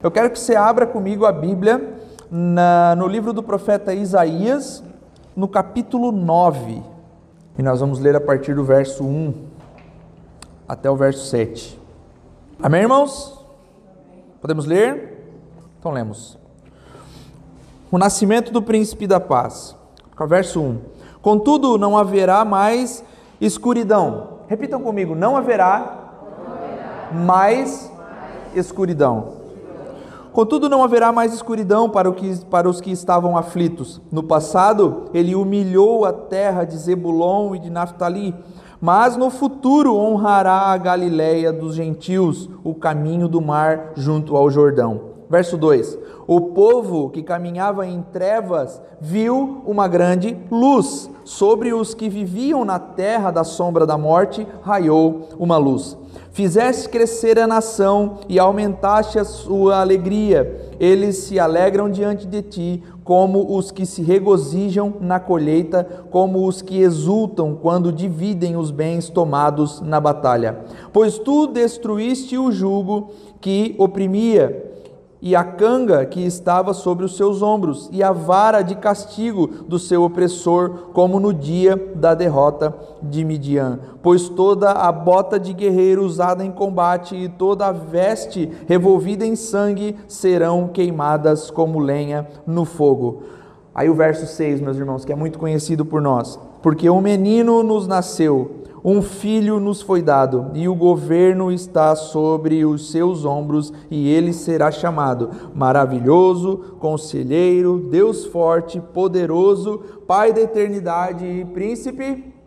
Eu quero que você abra comigo a Bíblia na, no livro do profeta Isaías, no capítulo 9. E nós vamos ler a partir do verso 1 até o verso 7. Amém, irmãos? Podemos ler? Então lemos. O nascimento do príncipe da paz. Verso 1. Contudo, não haverá mais escuridão. Repitam comigo: não haverá, não haverá. mais escuridão. Contudo, não haverá mais escuridão para, que, para, os que estavam aflitos. No passado, ele humilhou a terra de Zebulon e de Naphtali, mas no futuro honrará a Galiléia dos gentios, o caminho do mar junto ao Jordão. Verso 2: O povo que caminhava em trevas viu uma grande luz. Sobre os que viviam na terra da sombra da morte, raiou uma luz. Fizeste crescer a nação e aumentaste a sua alegria. Eles se alegram diante de ti, como os que se regozijam na colheita, como os que exultam quando dividem os bens tomados na batalha. Pois tu destruíste o jugo que oprimia e a canga que estava sobre os seus ombros, e a vara de castigo do seu opressor, como no dia da derrota de Midian. Pois toda a bota de guerreiro usada em combate e toda a veste revolvida em sangue serão queimadas como lenha no fogo. Aí o verso 6, meus irmãos, que é muito conhecido por nós. Porque um menino nos nasceu um filho nos foi dado, e o governo está sobre os seus ombros, e ele será chamado Maravilhoso, Conselheiro, Deus Forte, Poderoso, Pai da Eternidade e Príncipe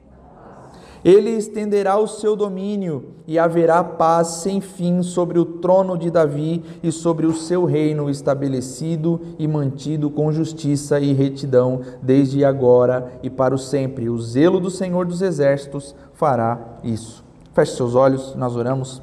ele estenderá o seu domínio e haverá paz sem fim sobre o trono de Davi e sobre o seu reino estabelecido e mantido com justiça e retidão desde agora e para o sempre. O zelo do Senhor dos exércitos fará isso. Feche seus olhos, nós oramos.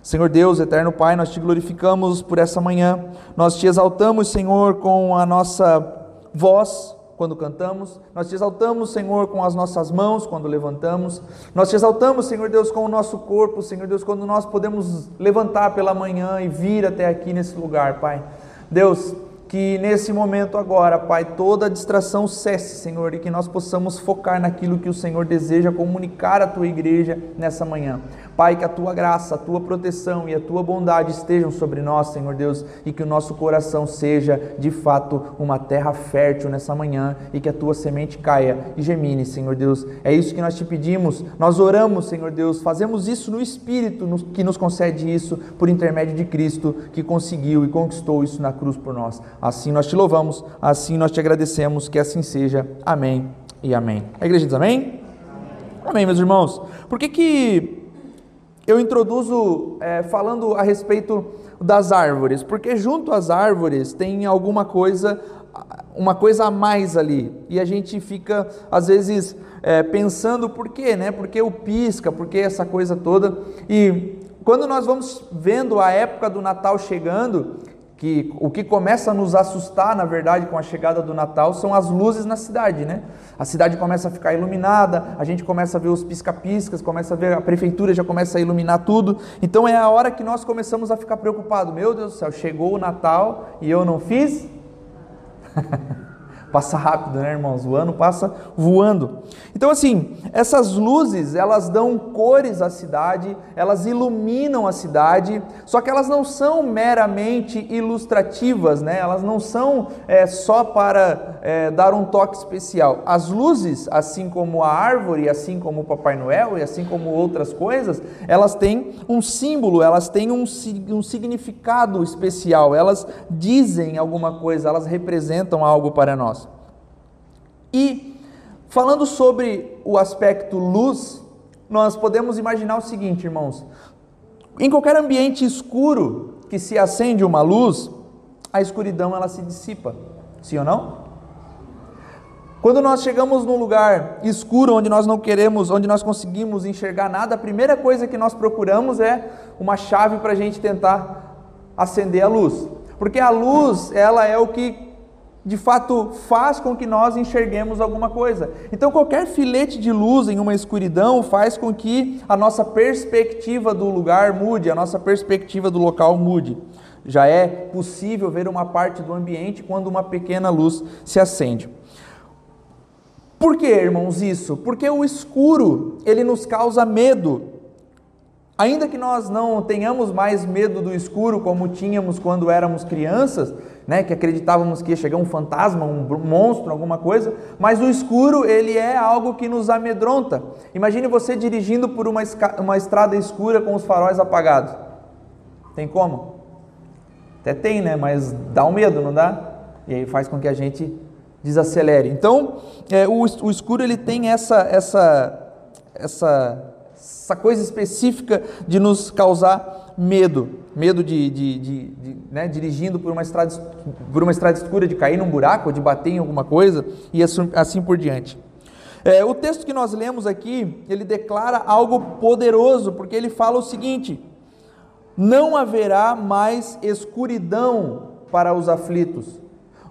Senhor Deus, eterno Pai, nós te glorificamos por essa manhã. Nós te exaltamos, Senhor, com a nossa voz quando cantamos, nós te exaltamos, Senhor, com as nossas mãos quando levantamos, nós te exaltamos, Senhor Deus, com o nosso corpo, Senhor Deus, quando nós podemos levantar pela manhã e vir até aqui nesse lugar, Pai. Deus, que nesse momento agora, Pai, toda distração cesse, Senhor, e que nós possamos focar naquilo que o Senhor deseja comunicar à tua igreja nessa manhã. Pai, que a tua graça, a tua proteção e a tua bondade estejam sobre nós, Senhor Deus, e que o nosso coração seja de fato uma terra fértil nessa manhã e que a tua semente caia e gemine, Senhor Deus. É isso que nós te pedimos. Nós oramos, Senhor Deus, fazemos isso no Espírito que nos concede isso por intermédio de Cristo que conseguiu e conquistou isso na cruz por nós. Assim nós te louvamos, assim nós te agradecemos, que assim seja. Amém e amém. A igreja diz amém? Amém, amém meus irmãos. Por que que eu introduzo é, falando a respeito das árvores, porque junto às árvores tem alguma coisa, uma coisa a mais ali, e a gente fica às vezes é, pensando por quê, né? Por que o pisca, por que essa coisa toda? E quando nós vamos vendo a época do Natal chegando, que o que começa a nos assustar, na verdade, com a chegada do Natal são as luzes na cidade, né? A cidade começa a ficar iluminada, a gente começa a ver os pisca-piscas, começa a ver a prefeitura já começa a iluminar tudo. Então é a hora que nós começamos a ficar preocupados. Meu Deus do céu, chegou o Natal e eu não fiz? Passa rápido, né, irmãos? O ano passa voando. Então, assim, essas luzes, elas dão cores à cidade, elas iluminam a cidade, só que elas não são meramente ilustrativas, né? Elas não são é, só para é, dar um toque especial. As luzes, assim como a árvore, assim como o Papai Noel e assim como outras coisas, elas têm um símbolo, elas têm um, um significado especial, elas dizem alguma coisa, elas representam algo para nós. E falando sobre o aspecto luz, nós podemos imaginar o seguinte, irmãos: em qualquer ambiente escuro que se acende uma luz, a escuridão ela se dissipa. Sim ou não? Quando nós chegamos num lugar escuro onde nós não queremos, onde nós conseguimos enxergar nada, a primeira coisa que nós procuramos é uma chave para a gente tentar acender a luz. Porque a luz, ela é o que de fato faz com que nós enxerguemos alguma coisa. Então, qualquer filete de luz em uma escuridão faz com que a nossa perspectiva do lugar mude, a nossa perspectiva do local mude. Já é possível ver uma parte do ambiente quando uma pequena luz se acende. Por que, irmãos, isso? Porque o escuro, ele nos causa medo. Ainda que nós não tenhamos mais medo do escuro como tínhamos quando éramos crianças, né, que acreditávamos que ia chegar um fantasma, um monstro, alguma coisa, mas o escuro, ele é algo que nos amedronta. Imagine você dirigindo por uma, uma estrada escura com os faróis apagados. Tem como? Até tem, né, mas dá um medo, não dá? E aí faz com que a gente desacelere. Então, é, o, o, escuro ele tem essa, essa, essa, essa coisa específica de nos causar medo, medo de, de, de, de né, dirigindo por uma, estrada, por uma estrada escura, de cair num buraco, de bater em alguma coisa e assim, assim por diante. É, o texto que nós lemos aqui, ele declara algo poderoso, porque ele fala o seguinte: não haverá mais escuridão para os aflitos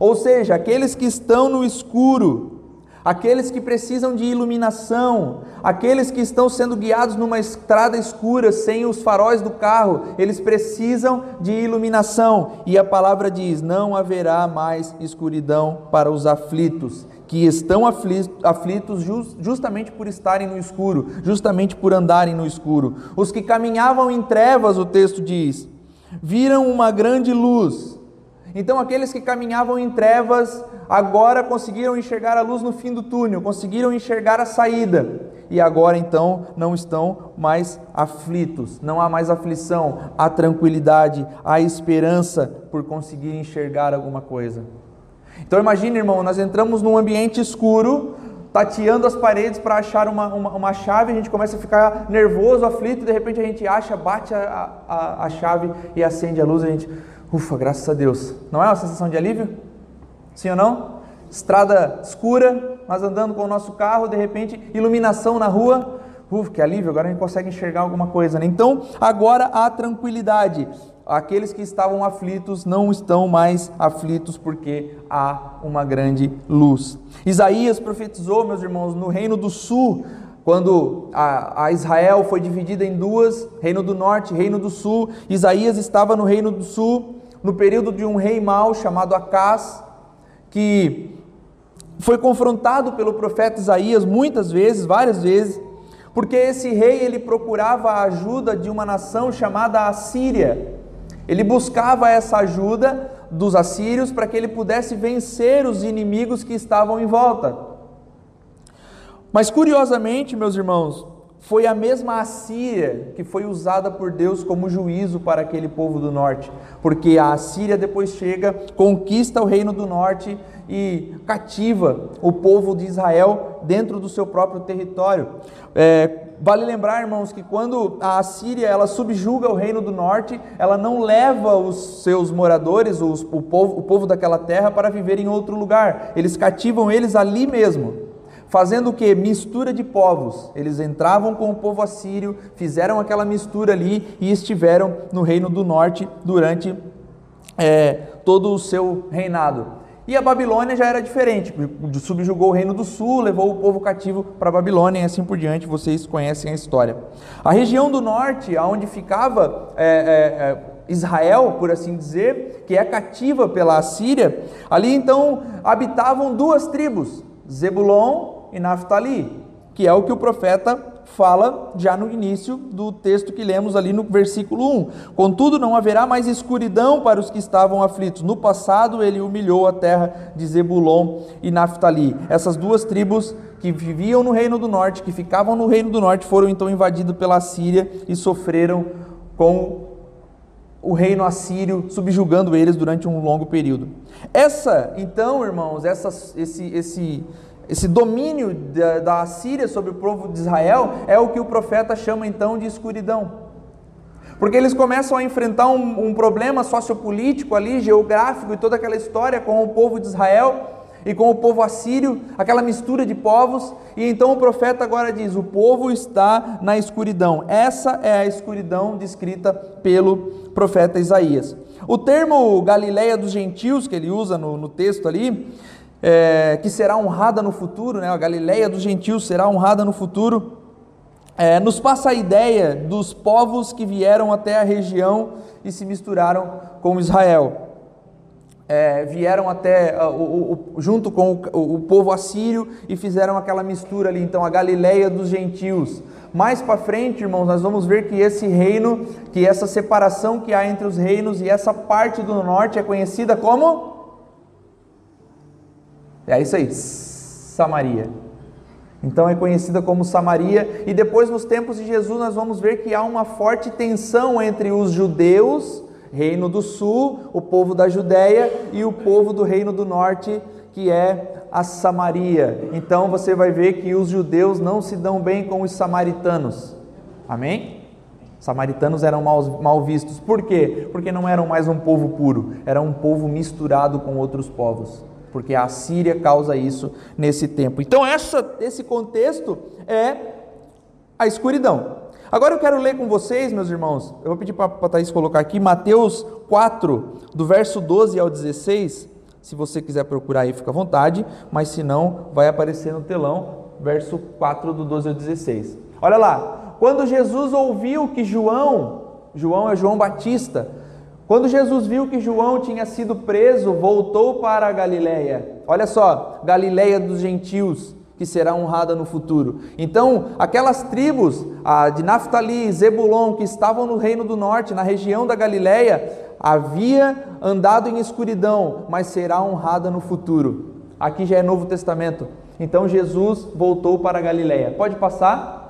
ou seja, aqueles que estão no escuro, aqueles que precisam de iluminação, aqueles que estão sendo guiados numa estrada escura sem os faróis do carro, eles precisam de iluminação. E a palavra diz: não haverá mais escuridão para os aflitos, que estão aflitos justamente por estarem no escuro, justamente por andarem no escuro. Os que caminhavam em trevas, o texto diz, viram uma grande luz. Então, aqueles que caminhavam em trevas agora conseguiram enxergar a luz no fim do túnel, conseguiram enxergar a saída. E agora então não estão mais aflitos, não há mais aflição, há tranquilidade, há esperança por conseguir enxergar alguma coisa. Então imagine, irmão, nós entramos num ambiente escuro, tateando as paredes para achar uma, uma, uma, chave, a gente começa a ficar nervoso, aflito, e de repente a gente acha, bate a, a, a chave e acende a luz, a gente, Ufa, graças a Deus. Não é uma sensação de alívio? Sim ou não? Estrada escura, nós andando com o nosso carro, de repente, iluminação na rua. Ufa, que alívio, agora a gente consegue enxergar alguma coisa. Né? Então, agora há tranquilidade. Aqueles que estavam aflitos não estão mais aflitos porque há uma grande luz. Isaías profetizou, meus irmãos, no reino do sul, quando a, a, Israel foi dividida em duas, reino do norte, reino do sul, Isaías estava no reino do sul, no período de um rei mau chamado Acás, que foi confrontado pelo profeta Isaías muitas vezes, várias vezes, porque esse rei ele procurava a ajuda de uma nação chamada Assíria. Ele buscava essa ajuda dos assírios para que ele pudesse vencer os inimigos que estavam em volta. Mas curiosamente, meus irmãos, foi a mesma Assíria que foi usada por Deus como juízo para aquele povo do norte, porque a Assíria depois chega, conquista o reino do norte e cativa o povo de Israel dentro do seu próprio território. É, vale lembrar, irmãos, que quando a Assíria ela subjuga o reino do norte, ela não leva os seus moradores, os, o, povo, o povo daquela terra, para viver em outro lugar. Eles cativam eles ali mesmo fazendo o que? Mistura de povos. Eles entravam com o povo assírio, fizeram aquela mistura ali e estiveram no reino do norte durante é, todo o seu reinado. E a Babilônia já era diferente, subjugou o reino do sul, levou o povo cativo para a Babilônia e assim por diante, vocês conhecem a história. A região do norte, onde ficava é, é, é, Israel, por assim dizer, que é cativa pela Assíria, ali então habitavam duas tribos, Zebulon e Naftali, que é o que o profeta fala já no início do texto que lemos ali no versículo 1. Contudo, não haverá mais escuridão para os que estavam aflitos. No passado, ele humilhou a terra de Zebulon e Naftali. Essas duas tribos que viviam no reino do norte, que ficavam no reino do norte, foram então invadidos pela Síria e sofreram com o reino assírio subjugando eles durante um longo período. Essa, então, irmãos, essa, esse, esse esse domínio da, da Assíria sobre o povo de Israel é o que o profeta chama então de escuridão. Porque eles começam a enfrentar um, um problema sociopolítico ali, geográfico e toda aquela história com o povo de Israel e com o povo assírio, aquela mistura de povos, e então o profeta agora diz: o povo está na escuridão. Essa é a escuridão descrita pelo profeta Isaías. O termo Galileia dos gentios, que ele usa no, no texto ali, é, que será honrada no futuro, né? a Galileia dos gentios será honrada no futuro. é, nos passa a ideia dos povos que vieram até a região e se misturaram com Israel. É, vieram até uh, o, o, junto com o, o, povo assírio e fizeram aquela mistura ali, então a Galileia dos gentios. Mais para frente, irmãos, nós vamos ver que esse reino, que essa separação que há entre os reinos e essa parte do norte é conhecida como é isso aí, Samaria. Então é conhecida como Samaria, e depois nos tempos de Jesus nós vamos ver que há uma forte tensão entre os judeus, reino do sul, o povo da Judéia, e o povo do reino do norte, que é a Samaria. Então você vai ver que os judeus não se dão bem com os samaritanos. Amém? Samaritanos eram mal, mal vistos. Por quê? Porque não eram mais um povo puro, era um povo misturado com outros povos porque a Síria causa isso nesse tempo. Então, essa, esse contexto é a escuridão. Agora eu quero ler com vocês, meus irmãos, eu vou pedir para a Thaís colocar aqui, Mateus 4, do verso 12 ao 16. Se você quiser procurar aí, fica à vontade, mas se não, vai aparecer no telão, verso 4, do 12 ao 16. Olha lá, quando Jesus ouviu que João, João é João Batista, quando Jesus viu que João tinha sido preso, voltou para a Galiléia. Olha só, Galiléia dos gentios, que será honrada no futuro. Então, aquelas tribos de Naftali, Zebulon, que estavam no reino do norte, na região da Galiléia, havia andado em escuridão, mas será honrada no futuro. Aqui já é Novo Testamento. Então Jesus voltou para a Galiléia. Pode passar?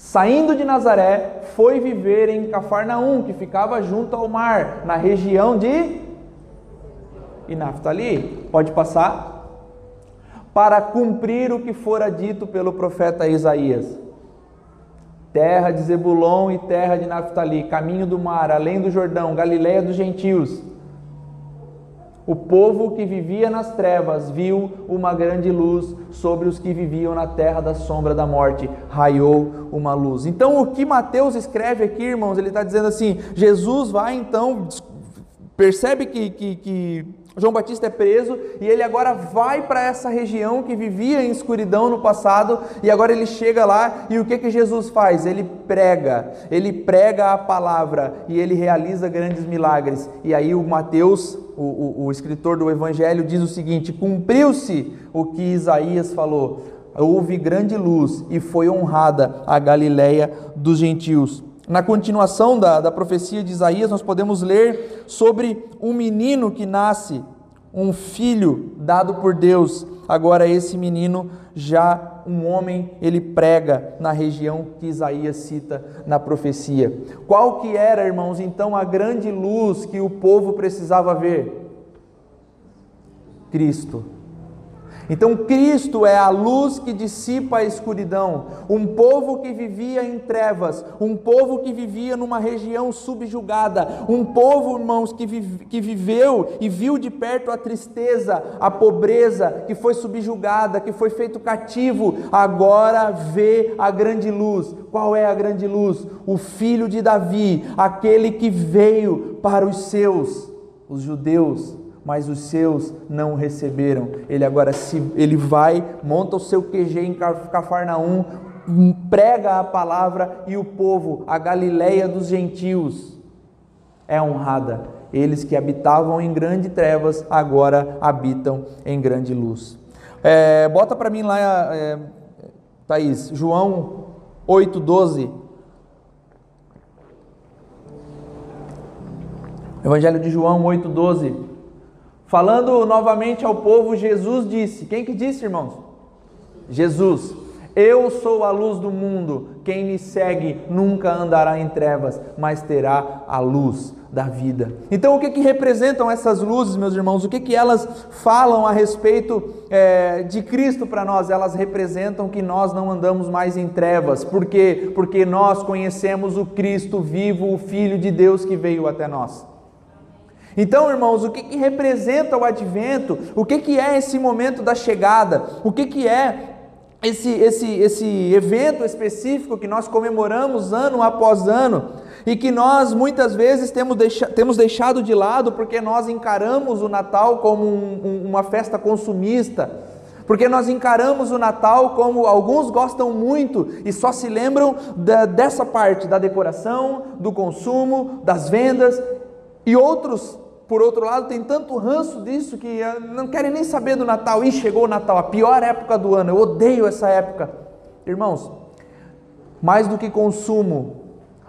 Saindo de Nazaré, foi viver em Cafarnaum, que ficava junto ao mar, na região de e Naftali. Pode passar? Para cumprir o que fora dito pelo profeta Isaías. Terra de Zebulon e terra de Naftali, caminho do mar, além do Jordão, Galiléia dos gentios. O povo que vivia nas trevas viu uma grande luz sobre os que viviam na terra da sombra da morte. Raiou uma luz. Então, o que Mateus escreve aqui, irmãos, ele está dizendo assim: Jesus vai então, percebe que, que, que João Batista é preso e ele agora vai para essa região que vivia em escuridão no passado e agora ele chega lá e o que que Jesus faz? Ele prega, ele prega a palavra e ele realiza grandes milagres. E aí o Mateus, o, o, o escritor do Evangelho, diz o seguinte: cumpriu-se o que Isaías falou. Houve grande luz e foi honrada a Galileia dos gentios. Na continuação da, da profecia de Isaías, nós podemos ler sobre um menino que nasce, um filho dado por Deus. Agora, esse menino, já um homem, ele prega na região que Isaías cita na profecia. Qual que era, irmãos, então a grande luz que o povo precisava ver? Cristo. Então Cristo é a luz que dissipa a escuridão. Um povo que vivia em trevas, um povo que vivia numa região subjugada, um povo, irmãos, que, vive, que viveu e viu de perto a tristeza, a pobreza, que foi subjugada, que foi feito cativo, agora vê a grande luz. Qual é a grande luz? O filho de Davi, aquele que veio para os seus, os judeus mas os seus não receberam. Ele agora se ele vai, monta o seu QG em Cafarnaum, prega a palavra e o povo, a Galileia dos gentios, é honrada. Eles que habitavam em grande trevas agora habitam em grande luz. É, bota para mim lá, é, Thaís, João 8,12. Evangelho de João 8,12. Falando novamente ao povo, Jesus disse: Quem que disse, irmãos? Jesus. Eu sou a luz do mundo. Quem me segue nunca andará em trevas, mas terá a luz da vida. Então, o que que representam essas luzes, meus irmãos? O que que elas falam a respeito é, de Cristo para nós? Elas representam que nós não andamos mais em trevas. Por quê? Porque nós conhecemos o Cristo vivo, o Filho de Deus que veio até nós. Então, irmãos, o que, que representa o advento? O que, que é esse momento da chegada? O que, que é esse, esse, esse evento específico que nós comemoramos ano após ano e que nós muitas vezes temos, deixa, temos deixado de lado porque nós encaramos o Natal como um, um, uma festa consumista Porque nós encaramos o Natal como alguns gostam muito e só se lembram da, dessa parte, da decoração, do consumo, das vendas, e outros, por outro lado, têm tanto ranço disso que eh, não querem nem saber do Natal. E chegou o Natal, a pior época do ano, eu odeio essa época. Irmãos, mais do que consumo,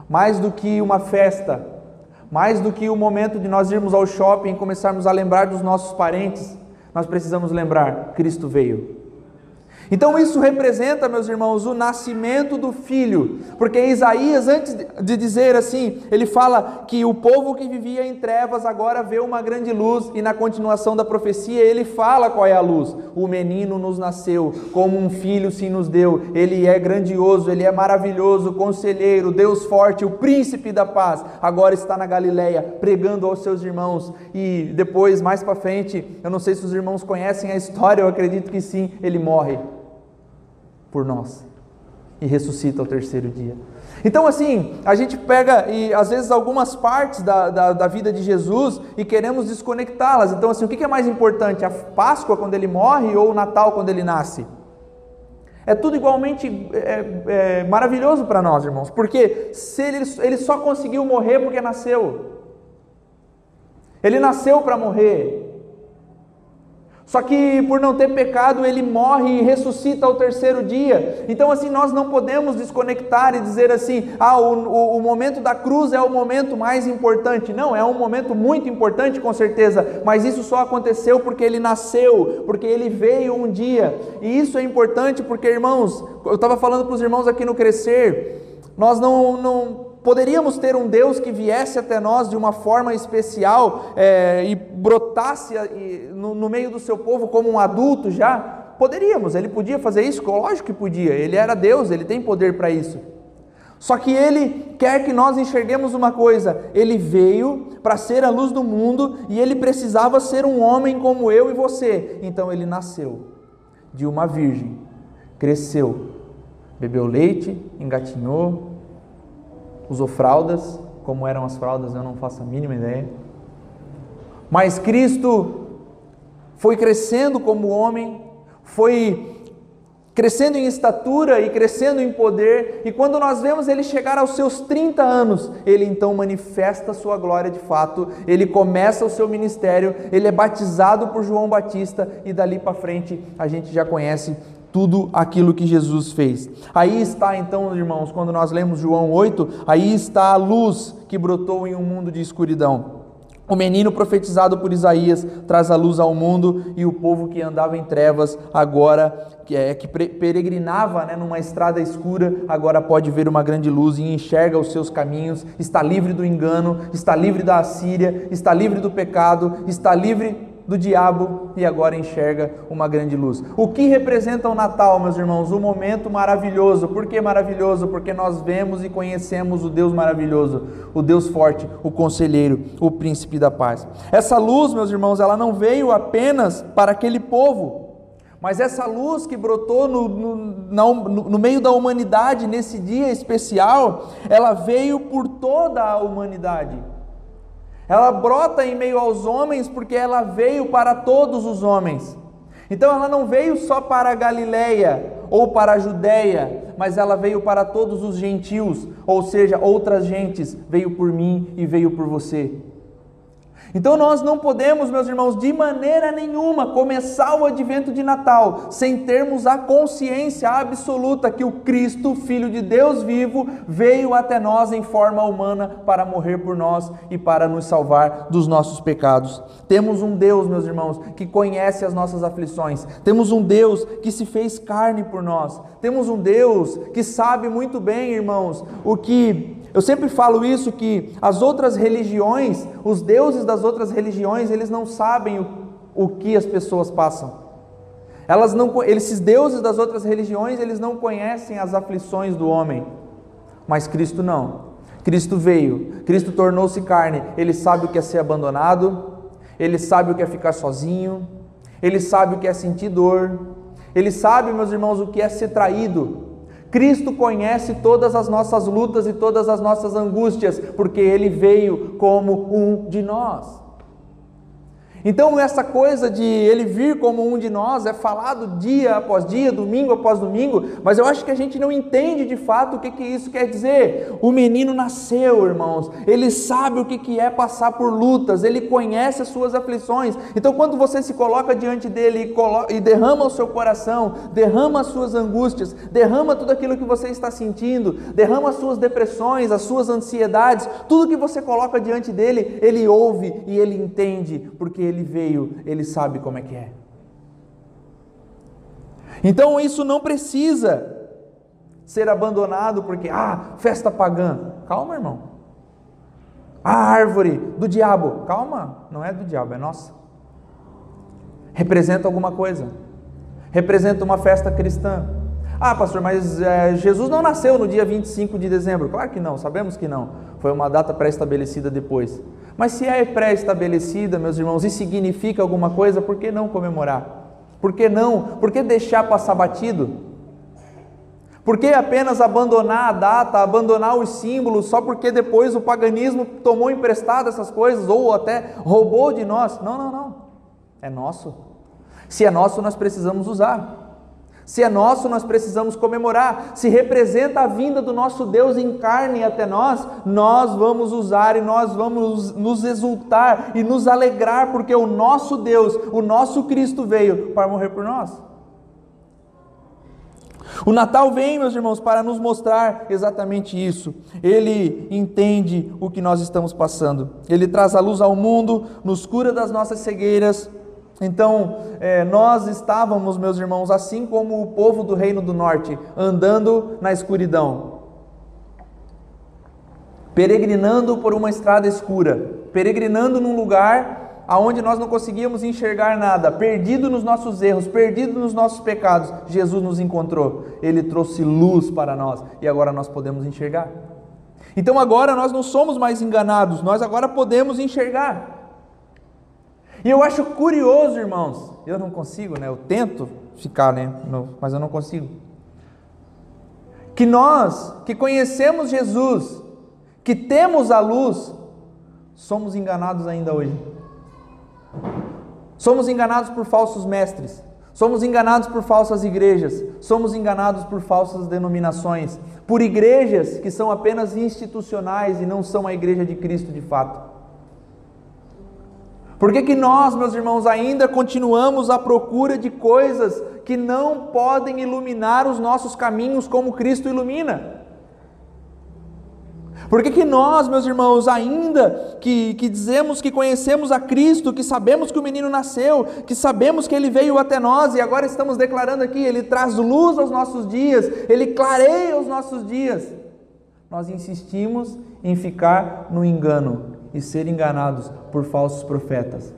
mais do que uma festa, mais do que o momento de nós irmos ao shopping e começarmos a lembrar dos nossos parentes, nós precisamos lembrar: Cristo veio. Então isso representa, meus irmãos, o nascimento do filho, porque Isaías, antes de dizer assim, ele fala que o povo que vivia em trevas agora vê uma grande luz, e na continuação da profecia ele fala qual é a luz: o menino nos nasceu, como um filho se nos deu, ele é grandioso, ele é maravilhoso, conselheiro, Deus forte, o príncipe da paz, agora está na Galileia pregando aos seus irmãos, e depois, mais para frente, eu não sei se os irmãos conhecem a história, eu acredito que sim, ele morre por nós e ressuscita ao terceiro dia. Então, assim, a gente pega e às vezes algumas partes da, da, da vida de Jesus e queremos desconectá-las. Então, assim, o que é mais importante? A Páscoa quando ele morre ou o Natal quando ele nasce? É tudo igualmente é, é, maravilhoso para nós, irmãos, porque se ele, ele só conseguiu morrer porque nasceu. Ele nasceu para morrer. Só que por não ter pecado, ele morre e ressuscita ao terceiro dia. Então, assim, nós não podemos desconectar e dizer assim: ah, o, o, o, momento da cruz é o momento mais importante. Não, é um momento muito importante, com certeza, mas isso só aconteceu porque ele nasceu, porque ele veio um dia. E isso é importante porque, irmãos, eu estava falando para os irmãos aqui no Crescer, nós não, não Poderíamos ter um Deus que viesse até nós de uma forma especial é, e brotasse no, no meio do seu povo como um adulto já? Poderíamos, ele podia fazer isso? Lógico que podia, ele era Deus, ele tem poder para isso. Só que ele quer que nós enxerguemos uma coisa: ele veio para ser a luz do mundo e ele precisava ser um homem como eu e você. Então ele nasceu de uma virgem, cresceu, bebeu leite, engatinhou, usou fraldas, como eram as fraldas, eu não faço a mínima ideia. Mas Cristo foi crescendo como homem, foi crescendo em estatura e crescendo em poder, e quando nós vemos ele chegar aos seus 30 anos, ele então manifesta sua glória de fato, ele começa o seu ministério, ele é batizado por João Batista, e dali para frente a gente já conhece tudo aquilo que Jesus fez. Aí está então, irmãos, quando nós lemos João 8, aí está a luz que brotou em um mundo de escuridão. O menino profetizado por Isaías traz a luz ao mundo e o povo que andava em trevas agora que é que peregrinava né, numa estrada escura agora pode ver uma grande luz e enxerga os seus caminhos, está livre do engano, está livre da Assíria, está livre do pecado, está livre do diabo e agora enxerga uma grande luz. O que representa o Natal, meus irmãos? Um momento maravilhoso. Por que maravilhoso? Porque nós vemos e conhecemos o Deus maravilhoso, o Deus forte, o conselheiro, o príncipe da paz. Essa luz, meus irmãos, ela não veio apenas para aquele povo. Mas essa luz que brotou no, no, no, no meio da humanidade nesse dia especial, ela veio por toda a humanidade. Ela brota em meio aos homens porque ela veio para todos os homens. Então ela não veio só para a Galileia ou para a Judéia, mas ela veio para todos os gentios, ou seja, outras gentes, veio por mim e veio por você. Então nós não podemos, meus irmãos, de maneira nenhuma começar o advento de Natal sem termos a consciência absoluta que o Cristo, Filho de Deus vivo, veio até nós em forma humana para morrer por nós e para nos salvar dos nossos pecados. Temos um Deus, meus irmãos, que conhece as nossas aflições. Temos um Deus que se fez carne por nós. Temos um Deus que sabe muito bem, irmãos, o que eu sempre falo isso que as outras religiões, os deuses das outras religiões, eles não sabem o, o que as pessoas passam. Elas não, esses deuses das outras religiões, eles não conhecem as aflições do homem. Mas Cristo não. Cristo veio, Cristo tornou-se carne. Ele sabe o que é ser abandonado, ele sabe o que é ficar sozinho, ele sabe o que é sentir dor, ele sabe, meus irmãos, o que é ser traído. Cristo conhece todas as nossas lutas e todas as nossas angústias, porque Ele veio como um de nós. Então, essa coisa de ele vir como um de nós é falado dia após dia, domingo após domingo, mas eu acho que a gente não entende de fato o que, que isso quer dizer. O menino nasceu, irmãos, ele sabe o que, que é passar por lutas, ele conhece as suas aflições. Então, quando você se coloca diante dele e, derrama o seu coração, derrama as suas angústias, derrama tudo aquilo que você está sentindo, derrama as suas depressões, as suas ansiedades, tudo que você coloca diante dele, ele ouve e ele entende, porque ele veio, ele sabe como é que é. Então isso não precisa ser abandonado porque, ah, festa pagã. Calma, irmão. A árvore do diabo. Calma, não é do diabo, é nossa. Representa alguma coisa. Representa uma festa cristã. Ah, pastor, mas é, Jesus não nasceu no dia 25 de dezembro. Claro que não, sabemos que não. Foi uma data pré-estabelecida depois. Mas se é pré-estabelecida, meus irmãos, e significa alguma coisa, por que não comemorar? Por que não? Por que deixar passar batido? Por que apenas abandonar a data, abandonar os símbolos, só porque depois o paganismo tomou emprestado essas coisas ou até roubou de nós? Não, não, não. É nosso. Se é nosso, nós precisamos usar. Se é nosso, nós precisamos comemorar. Se representa a vinda do nosso Deus em carne até nós, nós vamos usar e nós vamos nos exultar e nos alegrar, porque o nosso Deus, o nosso Cristo veio para morrer por nós. O Natal vem, meus irmãos, para nos mostrar exatamente isso. Ele entende o que nós estamos passando. Ele traz a luz ao mundo, nos cura das nossas cegueiras, então, é, nós estávamos, meus irmãos, assim como o povo do Reino do Norte, andando na escuridão, peregrinando por uma estrada escura, peregrinando num lugar aonde nós não conseguíamos enxergar nada, perdido nos nossos erros, perdido nos nossos pecados. Jesus nos encontrou, ele trouxe luz para nós e agora nós podemos enxergar. Então agora nós não somos mais enganados, nós agora podemos enxergar. E eu acho curioso, irmãos, eu não consigo, né? Eu tento ficar, né? Mas eu não consigo. Que nós, que conhecemos Jesus, que temos a luz, somos enganados ainda hoje. Somos enganados por falsos mestres, somos enganados por falsas igrejas, somos enganados por falsas denominações, por igrejas que são apenas institucionais e não são a igreja de Cristo de fato. Por que, que nós, meus irmãos, ainda continuamos à procura de coisas que não podem iluminar os nossos caminhos como Cristo ilumina? Por que, que nós, meus irmãos, ainda que, que dizemos que conhecemos a Cristo, que sabemos que o menino nasceu, que sabemos que ele veio até nós e agora estamos declarando aqui, ele traz luz aos nossos dias, ele clareia os nossos dias, nós insistimos em ficar no engano, e ser enganados por falsos profetas.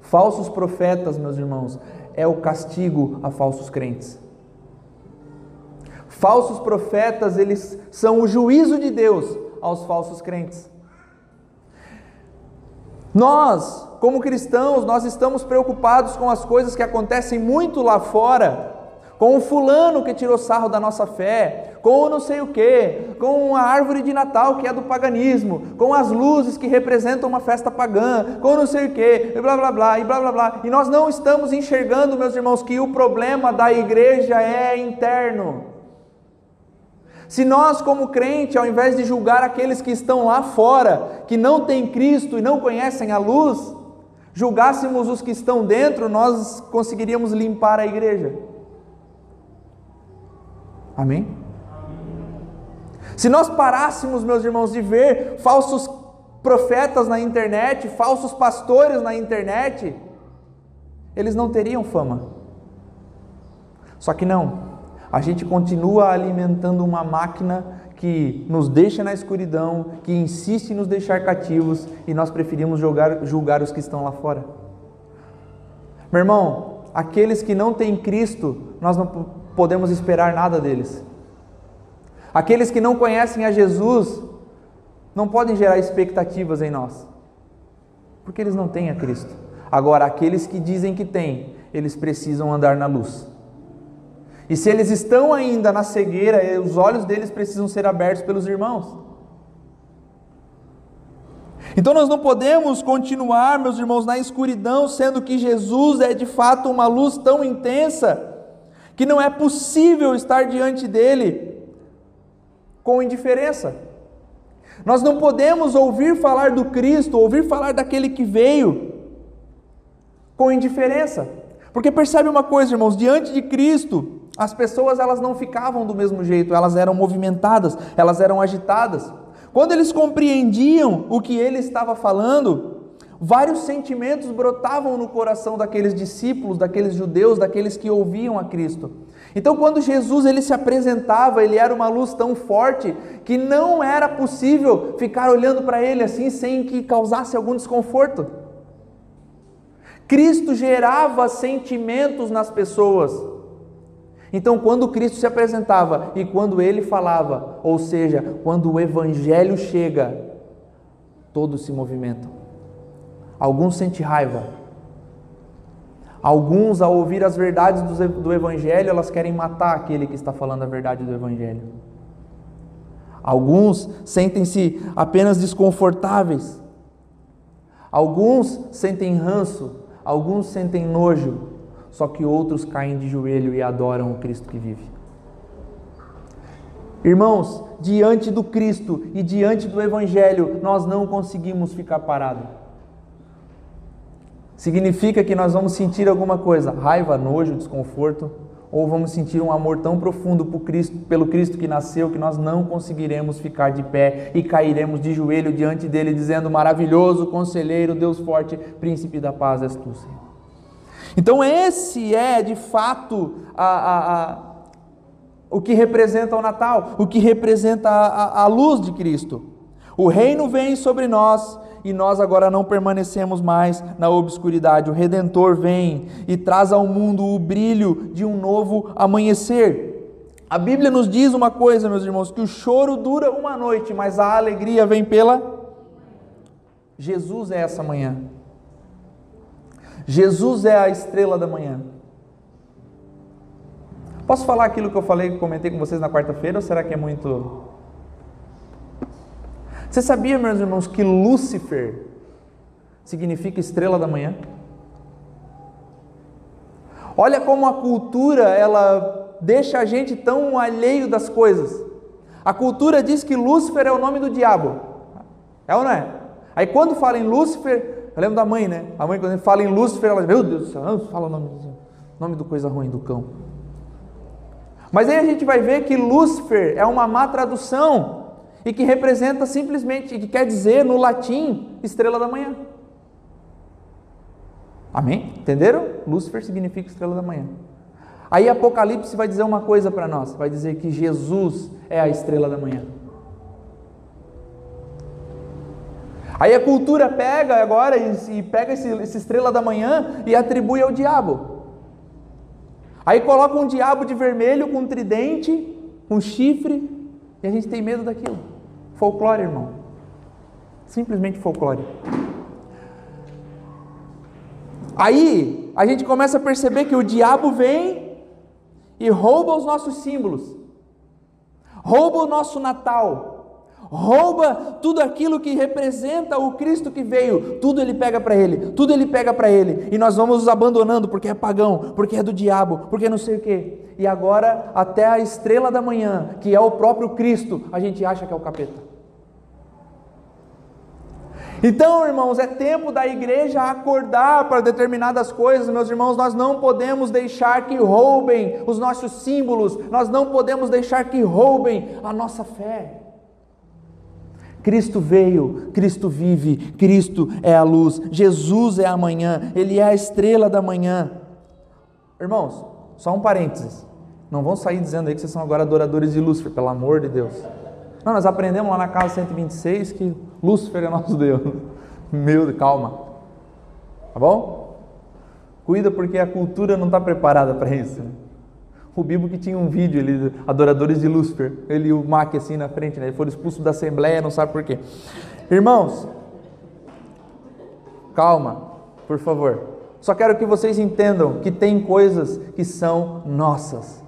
Falsos profetas, meus irmãos, é o castigo a falsos crentes. Falsos profetas, eles são o juízo de Deus aos falsos crentes. Nós, como cristãos, nós estamos preocupados com as coisas que acontecem muito lá fora com o fulano que tirou sarro da nossa fé, com o não sei o que, com a árvore de Natal que é do paganismo, com as luzes que representam uma festa pagã, com não sei o que, e blá blá blá, e blá blá blá. E nós não estamos enxergando, meus irmãos, que o problema da igreja é interno. Se nós, como crente, ao invés de julgar aqueles que estão lá fora, que não têm Cristo e não conhecem a luz, julgássemos os que estão dentro, nós conseguiríamos limpar a igreja. Amém? Se nós parássemos, meus irmãos, de ver falsos profetas na internet, falsos pastores na internet, eles não teriam fama. Só que não, a gente continua alimentando uma máquina que nos deixa na escuridão, que insiste em nos deixar cativos e nós preferimos julgar, julgar os que estão lá fora. Meu irmão, aqueles que não têm Cristo, nós não podemos esperar nada deles. Aqueles que não conhecem a Jesus não podem gerar expectativas em nós, porque eles não têm a Cristo. Agora, aqueles que dizem que têm, eles precisam andar na luz. E se eles estão ainda na cegueira, os olhos deles precisam ser abertos pelos irmãos. Então nós não podemos continuar, meus irmãos, na escuridão, sendo que Jesus é de fato uma luz tão intensa que não é possível estar diante dele com indiferença. Nós não podemos ouvir falar do Cristo, ouvir falar daquele que veio com indiferença. Porque percebe uma coisa, irmãos, diante de Cristo, as pessoas elas não ficavam do mesmo jeito, elas eram movimentadas, elas eram agitadas. Quando eles compreendiam o que ele estava falando, vários sentimentos brotavam no coração daqueles discípulos, daqueles judeus, daqueles que ouviam a Cristo. Então, quando Jesus ele se apresentava, ele era uma luz tão forte que não era possível ficar olhando para ele assim sem que causasse algum desconforto. Cristo gerava sentimentos nas pessoas. Então, quando Cristo se apresentava e quando ele falava, ou seja, quando o evangelho chega, todos se movimentam. Alguns sentem raiva. Alguns, ao ouvir as verdades do evangelho, elas querem matar aquele que está falando a verdade do evangelho. Alguns sentem-se apenas desconfortáveis. Alguns sentem ranço, alguns sentem nojo, só que outros caem de joelho e adoram o Cristo que vive. Irmãos, diante do Cristo e diante do Evangelho, nós não conseguimos ficar parados. Significa que nós vamos sentir alguma coisa, raiva, nojo, desconforto, ou vamos sentir um amor tão profundo por Cristo, pelo Cristo que nasceu que nós não conseguiremos ficar de pé e cairemos de joelho diante dele, dizendo: Maravilhoso, conselheiro, Deus forte, príncipe da paz és tu, Senhor. Então, esse é de fato a, a, a, o que representa o Natal, o que representa a, a luz de Cristo. O reino vem sobre nós e nós agora não permanecemos mais na obscuridade. O Redentor vem e traz ao mundo o brilho de um novo amanhecer. A Bíblia nos diz uma coisa, meus irmãos, que o choro dura uma noite, mas a alegria vem pela. Jesus é essa manhã. Jesus é a estrela da manhã. Posso falar aquilo que eu falei, comentei com vocês na quarta-feira, ou será que é muito. Você sabia, meus irmãos, que Lúcifer significa estrela da manhã? Olha como a cultura ela deixa a gente tão alheio das coisas. A cultura diz que Lúcifer é o nome do diabo. É ou não é? Aí quando fala em Lúcifer, eu lembro da mãe, né? A mãe, quando fala em Lúcifer, ela diz: Meu Deus do céu, fala o nome, nome do coisa ruim do cão. Mas aí a gente vai ver que Lúcifer é uma má tradução e que representa simplesmente, que quer dizer no latim, estrela da manhã. Amém? Entenderam? Lúcifer significa estrela da manhã. Aí Apocalipse vai dizer uma coisa para nós: vai dizer que Jesus é a estrela da manhã. Aí a cultura pega agora e, e pega esse, essa estrela da manhã e atribui ao diabo. Aí coloca um diabo de vermelho com um tridente, um chifre, e a gente tem medo daquilo. Folclore, irmão. Simplesmente folclore. Aí a gente começa a perceber que o diabo vem e rouba os nossos símbolos, rouba o nosso Natal, rouba tudo aquilo que representa o Cristo que veio, tudo ele pega para ele, tudo ele pega para ele, e nós vamos nos abandonando porque é pagão, porque é do diabo, porque não sei o quê. E agora, até a estrela da manhã, que é o próprio Cristo, a gente acha que é o capeta. Então, irmãos, é tempo da igreja acordar para determinadas coisas, meus irmãos. Nós não podemos deixar que roubem os nossos símbolos, nós não podemos deixar que roubem a nossa fé. Cristo veio, Cristo vive, Cristo é a luz, Jesus é a manhã, Ele é a estrela da manhã. Irmãos, só um parênteses. Não vão sair dizendo aí que vocês são agora adoradores de Lúcifer, pelo amor de Deus. Não, nós aprendemos lá na casa 126 que Lúcifer é nosso Deus. Meu Deus, calma. Tá bom? Cuida porque a cultura não está preparada para isso. O Bibo que tinha um vídeo ali, adoradores de Lúcifer, ele e o Mac assim na frente, né? Ele foram expulsos da Assembleia, não sabe por quê. Irmãos, calma, por favor. Só quero que vocês entendam que tem coisas que são nossas,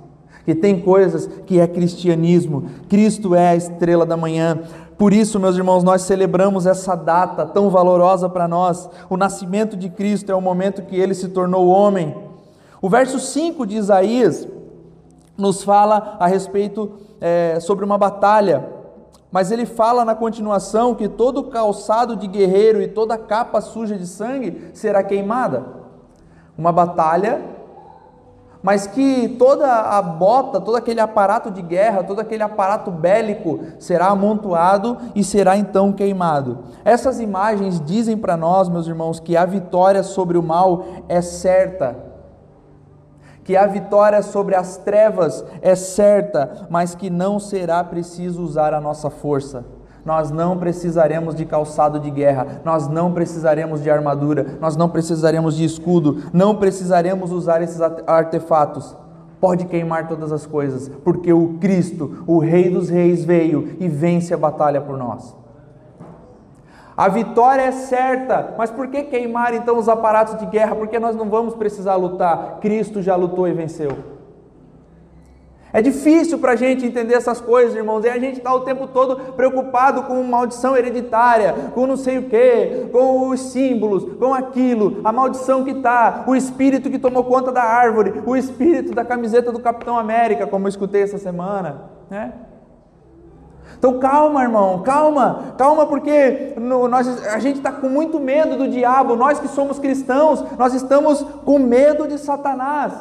que tem coisas que é cristianismo. Cristo é a estrela da manhã. Por isso, meus irmãos, nós celebramos essa data tão valorosa para nós. O nascimento de Cristo é o momento que ele se tornou homem. O verso 5 de Isaías nos fala a respeito é, sobre uma batalha, mas ele fala na continuação que todo calçado de guerreiro e toda capa suja de sangue será queimada. Uma batalha mas que toda a bota, todo aquele aparato de guerra, todo aquele aparato bélico será amontoado e será então queimado. Essas imagens dizem para nós, meus irmãos, que a vitória sobre o mal é certa. Que a vitória sobre as trevas é certa, mas que não será preciso usar a nossa força nós não precisaremos de calçado de guerra, nós não precisaremos de armadura, nós não precisaremos de escudo, não precisaremos usar esses artefatos. Pode queimar todas as coisas, porque o Cristo, o Rei dos Reis, veio e vence a batalha por nós. A vitória é certa, mas por que queimar então os aparatos de guerra? Porque nós não vamos precisar lutar. Cristo já lutou e venceu. É difícil para a gente entender essas coisas, irmãos, e a gente está o tempo todo preocupado com maldição hereditária, com não sei o que, com os símbolos, com aquilo, a maldição que está, o espírito que tomou conta da árvore, o espírito da camiseta do Capitão América, como eu escutei essa semana, né? Então calma, irmão, calma, calma, porque no, nós, a gente está com muito medo do diabo, nós que somos cristãos, nós estamos com medo de Satanás.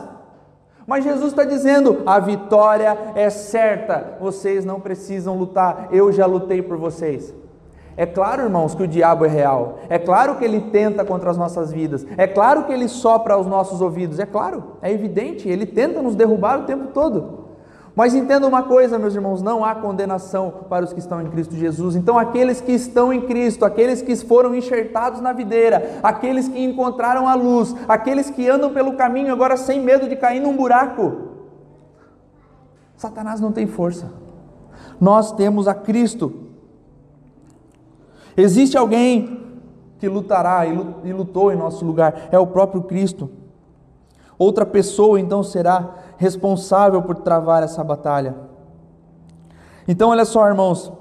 Mas Jesus está dizendo: a vitória é certa, vocês não precisam lutar, eu já lutei por vocês. É claro, irmãos, que o diabo é real. É claro que ele tenta contra as nossas vidas. É claro que ele sopra aos nossos ouvidos. É claro, é evidente. Ele tenta nos derrubar o tempo todo. Mas entenda uma coisa, meus irmãos: não há condenação para os que estão em Cristo Jesus. Então, aqueles que estão em Cristo, aqueles que foram enxertados na videira, aqueles que encontraram a luz, aqueles que andam pelo caminho agora sem medo de cair num buraco, Satanás não tem força. Nós temos a Cristo. Existe alguém que lutará e lutou em nosso lugar, é o próprio Cristo. Outra pessoa então será responsável por travar essa batalha. Então, olha só, irmãos,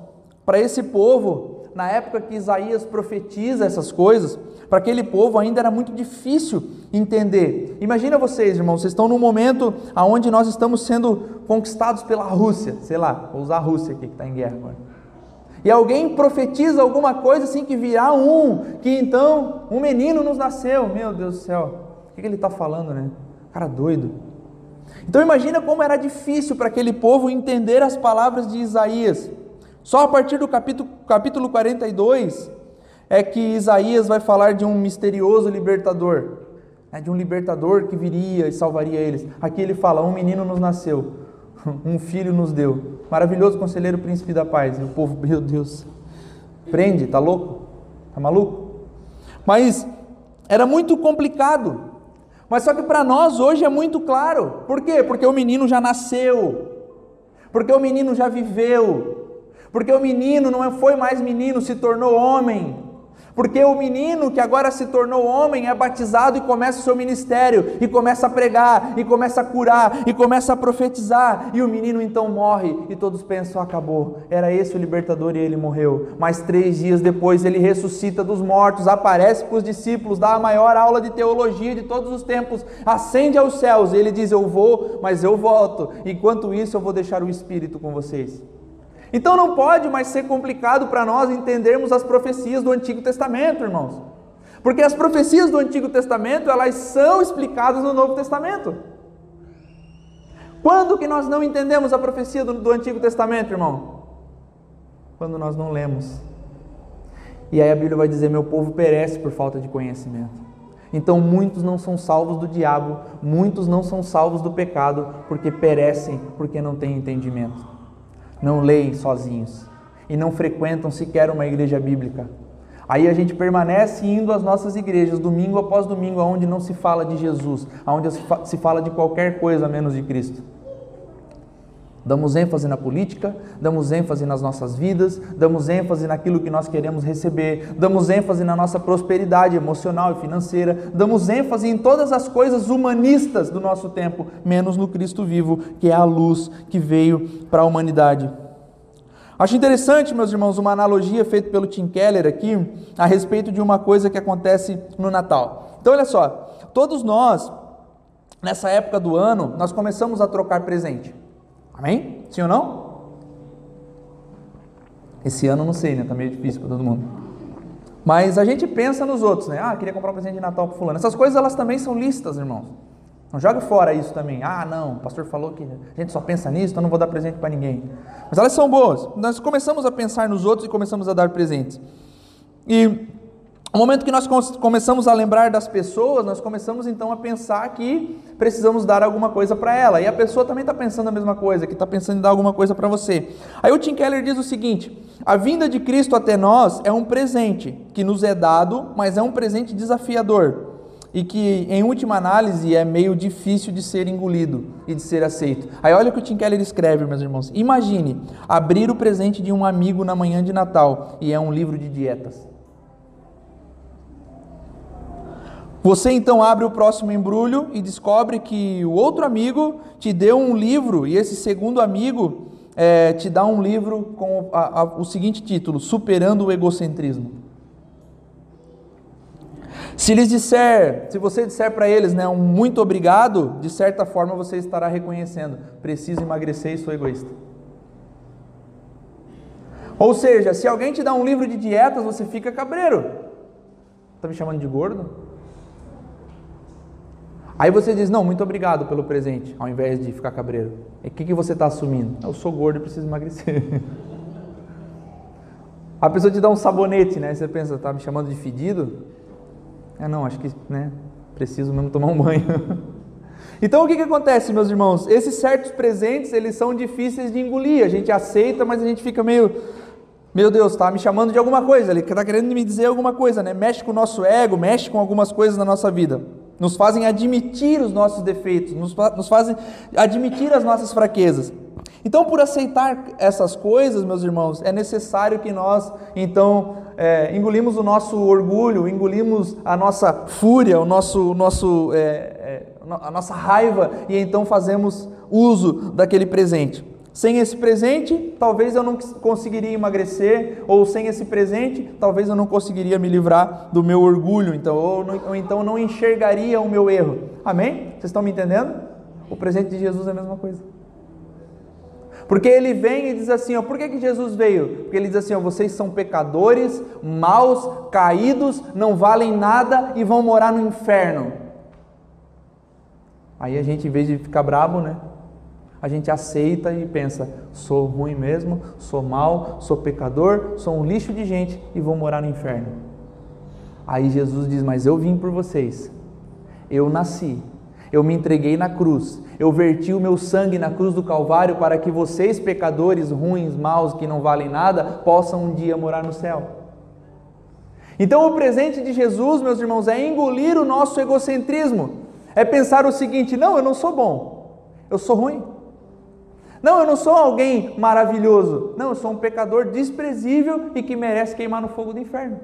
para esse povo, na época que Isaías profetiza essas coisas, para aquele povo ainda era muito difícil entender. Imagina vocês, irmãos, vocês estão num momento onde nós estamos sendo conquistados pela Rússia, sei lá, vou usar a Rússia aqui que está em guerra agora. E alguém profetiza alguma coisa assim que virá um, que então um menino nos nasceu. Meu Deus do céu, o que ele está falando, né? Cara doido. Então imagina como era difícil para aquele povo entender as palavras de Isaías. Só a partir do capítulo, capítulo 42 é que Isaías vai falar de um misterioso libertador, né, de um libertador que viria e salvaria eles. Aqui ele fala: um menino nos nasceu, um filho nos deu. Maravilhoso conselheiro, príncipe da paz. E o povo, meu Deus, prende, tá louco? Tá maluco? Mas era muito complicado. Mas só que para nós hoje é muito claro. Por quê? Porque o menino já nasceu. Porque o menino já viveu. Porque o menino não foi mais menino, se tornou homem. Porque o menino que agora se tornou homem é batizado e começa o seu ministério, e começa a pregar, e começa a curar, e começa a profetizar, e o menino então morre, e todos pensam: acabou, era esse o libertador e ele morreu. Mas três dias depois ele ressuscita dos mortos, aparece para os discípulos, dá a maior aula de teologia de todos os tempos, ascende aos céus, e ele diz: Eu vou, mas eu volto, enquanto isso eu vou deixar o Espírito com vocês. Então não pode mais ser complicado para nós entendermos as profecias do Antigo Testamento, irmãos. Porque as profecias do Antigo Testamento, elas são explicadas no Novo Testamento. Quando que nós não entendemos a profecia do, do Antigo Testamento, irmão? Quando nós não lemos. E aí a Bíblia vai dizer: Meu povo perece por falta de conhecimento. Então muitos não são salvos do diabo, muitos não são salvos do pecado, porque perecem, porque não têm entendimento não leem sozinhos e não frequentam sequer uma igreja bíblica. Aí a gente permanece indo às nossas igrejas, domingo após domingo, onde não se fala de Jesus, onde se fala de qualquer coisa menos de Cristo. Damos ênfase na política, damos ênfase nas nossas vidas, damos ênfase naquilo que nós queremos receber, damos ênfase na nossa prosperidade emocional e financeira, damos ênfase em todas as coisas humanistas do nosso tempo, menos no Cristo vivo, que é a luz que veio para a humanidade. Acho interessante, meus irmãos, uma analogia feita pelo Tim Keller aqui a respeito de uma coisa que acontece no Natal. Então, olha só, todos nós, nessa época do ano, nós começamos a trocar presente. Amém? Sim ou não? Esse ano não sei, né? Tá meio difícil para todo mundo. Mas a gente pensa nos outros, né? Ah, queria comprar um presente de Natal para fulano. Essas coisas elas também são listas, irmãos. Não jogue fora isso também. Ah, não, o pastor falou que a gente só pensa nisso, então não vou dar presente para ninguém. Mas elas são boas. Nós começamos a pensar nos outros e começamos a dar presentes. E no momento que nós começamos a lembrar das pessoas, nós começamos então a pensar que precisamos dar alguma coisa para ela. E a pessoa também está pensando a mesma coisa, que está pensando em dar alguma coisa para você. Aí o Tim Keller diz o seguinte: a vinda de Cristo até nós é um presente que nos é dado, mas é um presente desafiador e que, em última análise, é meio difícil de ser engolido e de ser aceito. Aí olha o que o Tim Keller escreve, meus irmãos. Imagine abrir o presente de um amigo na manhã de Natal e é um livro de dietas. Você então abre o próximo embrulho e descobre que o outro amigo te deu um livro e esse segundo amigo é, te dá um livro com a, a, o seguinte título: Superando o Egocentrismo. Se lhes disser, se você disser para eles, né, um muito obrigado, de certa forma você estará reconhecendo, preciso emagrecer e sou egoísta. Ou seja, se alguém te dá um livro de dietas, você fica cabreiro. Está me chamando de gordo? Aí você diz, não, muito obrigado pelo presente, ao invés de ficar cabreiro. E o que, que você está assumindo? Eu sou gordo e preciso emagrecer. A pessoa te dá um sabonete, né? Você pensa, tá me chamando de fedido? É, não, acho que, né, preciso mesmo tomar um banho. Então o que, que acontece, meus irmãos? Esses certos presentes, eles são difíceis de engolir. A gente aceita, mas a gente fica meio, meu Deus, está me chamando de alguma coisa, ele está querendo me dizer alguma coisa, né? Mexe com o nosso ego, mexe com algumas coisas na nossa vida nos fazem admitir os nossos defeitos, nos, nos fazem admitir as nossas fraquezas. Então, por aceitar essas coisas, meus irmãos, é necessário que nós, então, é, engolimos o nosso orgulho, engolimos a nossa fúria, o nosso, nosso, é, é, a nossa raiva, e então fazemos uso daquele presente. Sem esse presente, talvez eu não conseguiria emagrecer, ou sem esse presente, talvez eu não conseguiria me livrar do meu orgulho, então, ou, ou então não enxergaria o meu erro. Amém? Vocês estão me entendendo? O presente de Jesus é a mesma coisa. Porque ele vem e diz assim: ó, por que, que Jesus veio? Porque ele diz assim: ó, vocês são pecadores, maus, caídos, não valem nada e vão morar no inferno. Aí a gente, em vez de ficar brabo, né? A gente aceita e pensa: sou ruim mesmo, sou mal, sou pecador, sou um lixo de gente e vou morar no inferno. Aí Jesus diz: Mas eu vim por vocês, eu nasci, eu me entreguei na cruz, eu verti o meu sangue na cruz do Calvário para que vocês, pecadores ruins, maus, que não valem nada, possam um dia morar no céu. Então, o presente de Jesus, meus irmãos, é engolir o nosso egocentrismo, é pensar o seguinte: não, eu não sou bom, eu sou ruim. Não, eu não sou alguém maravilhoso. Não, eu sou um pecador desprezível e que merece queimar no fogo do inferno.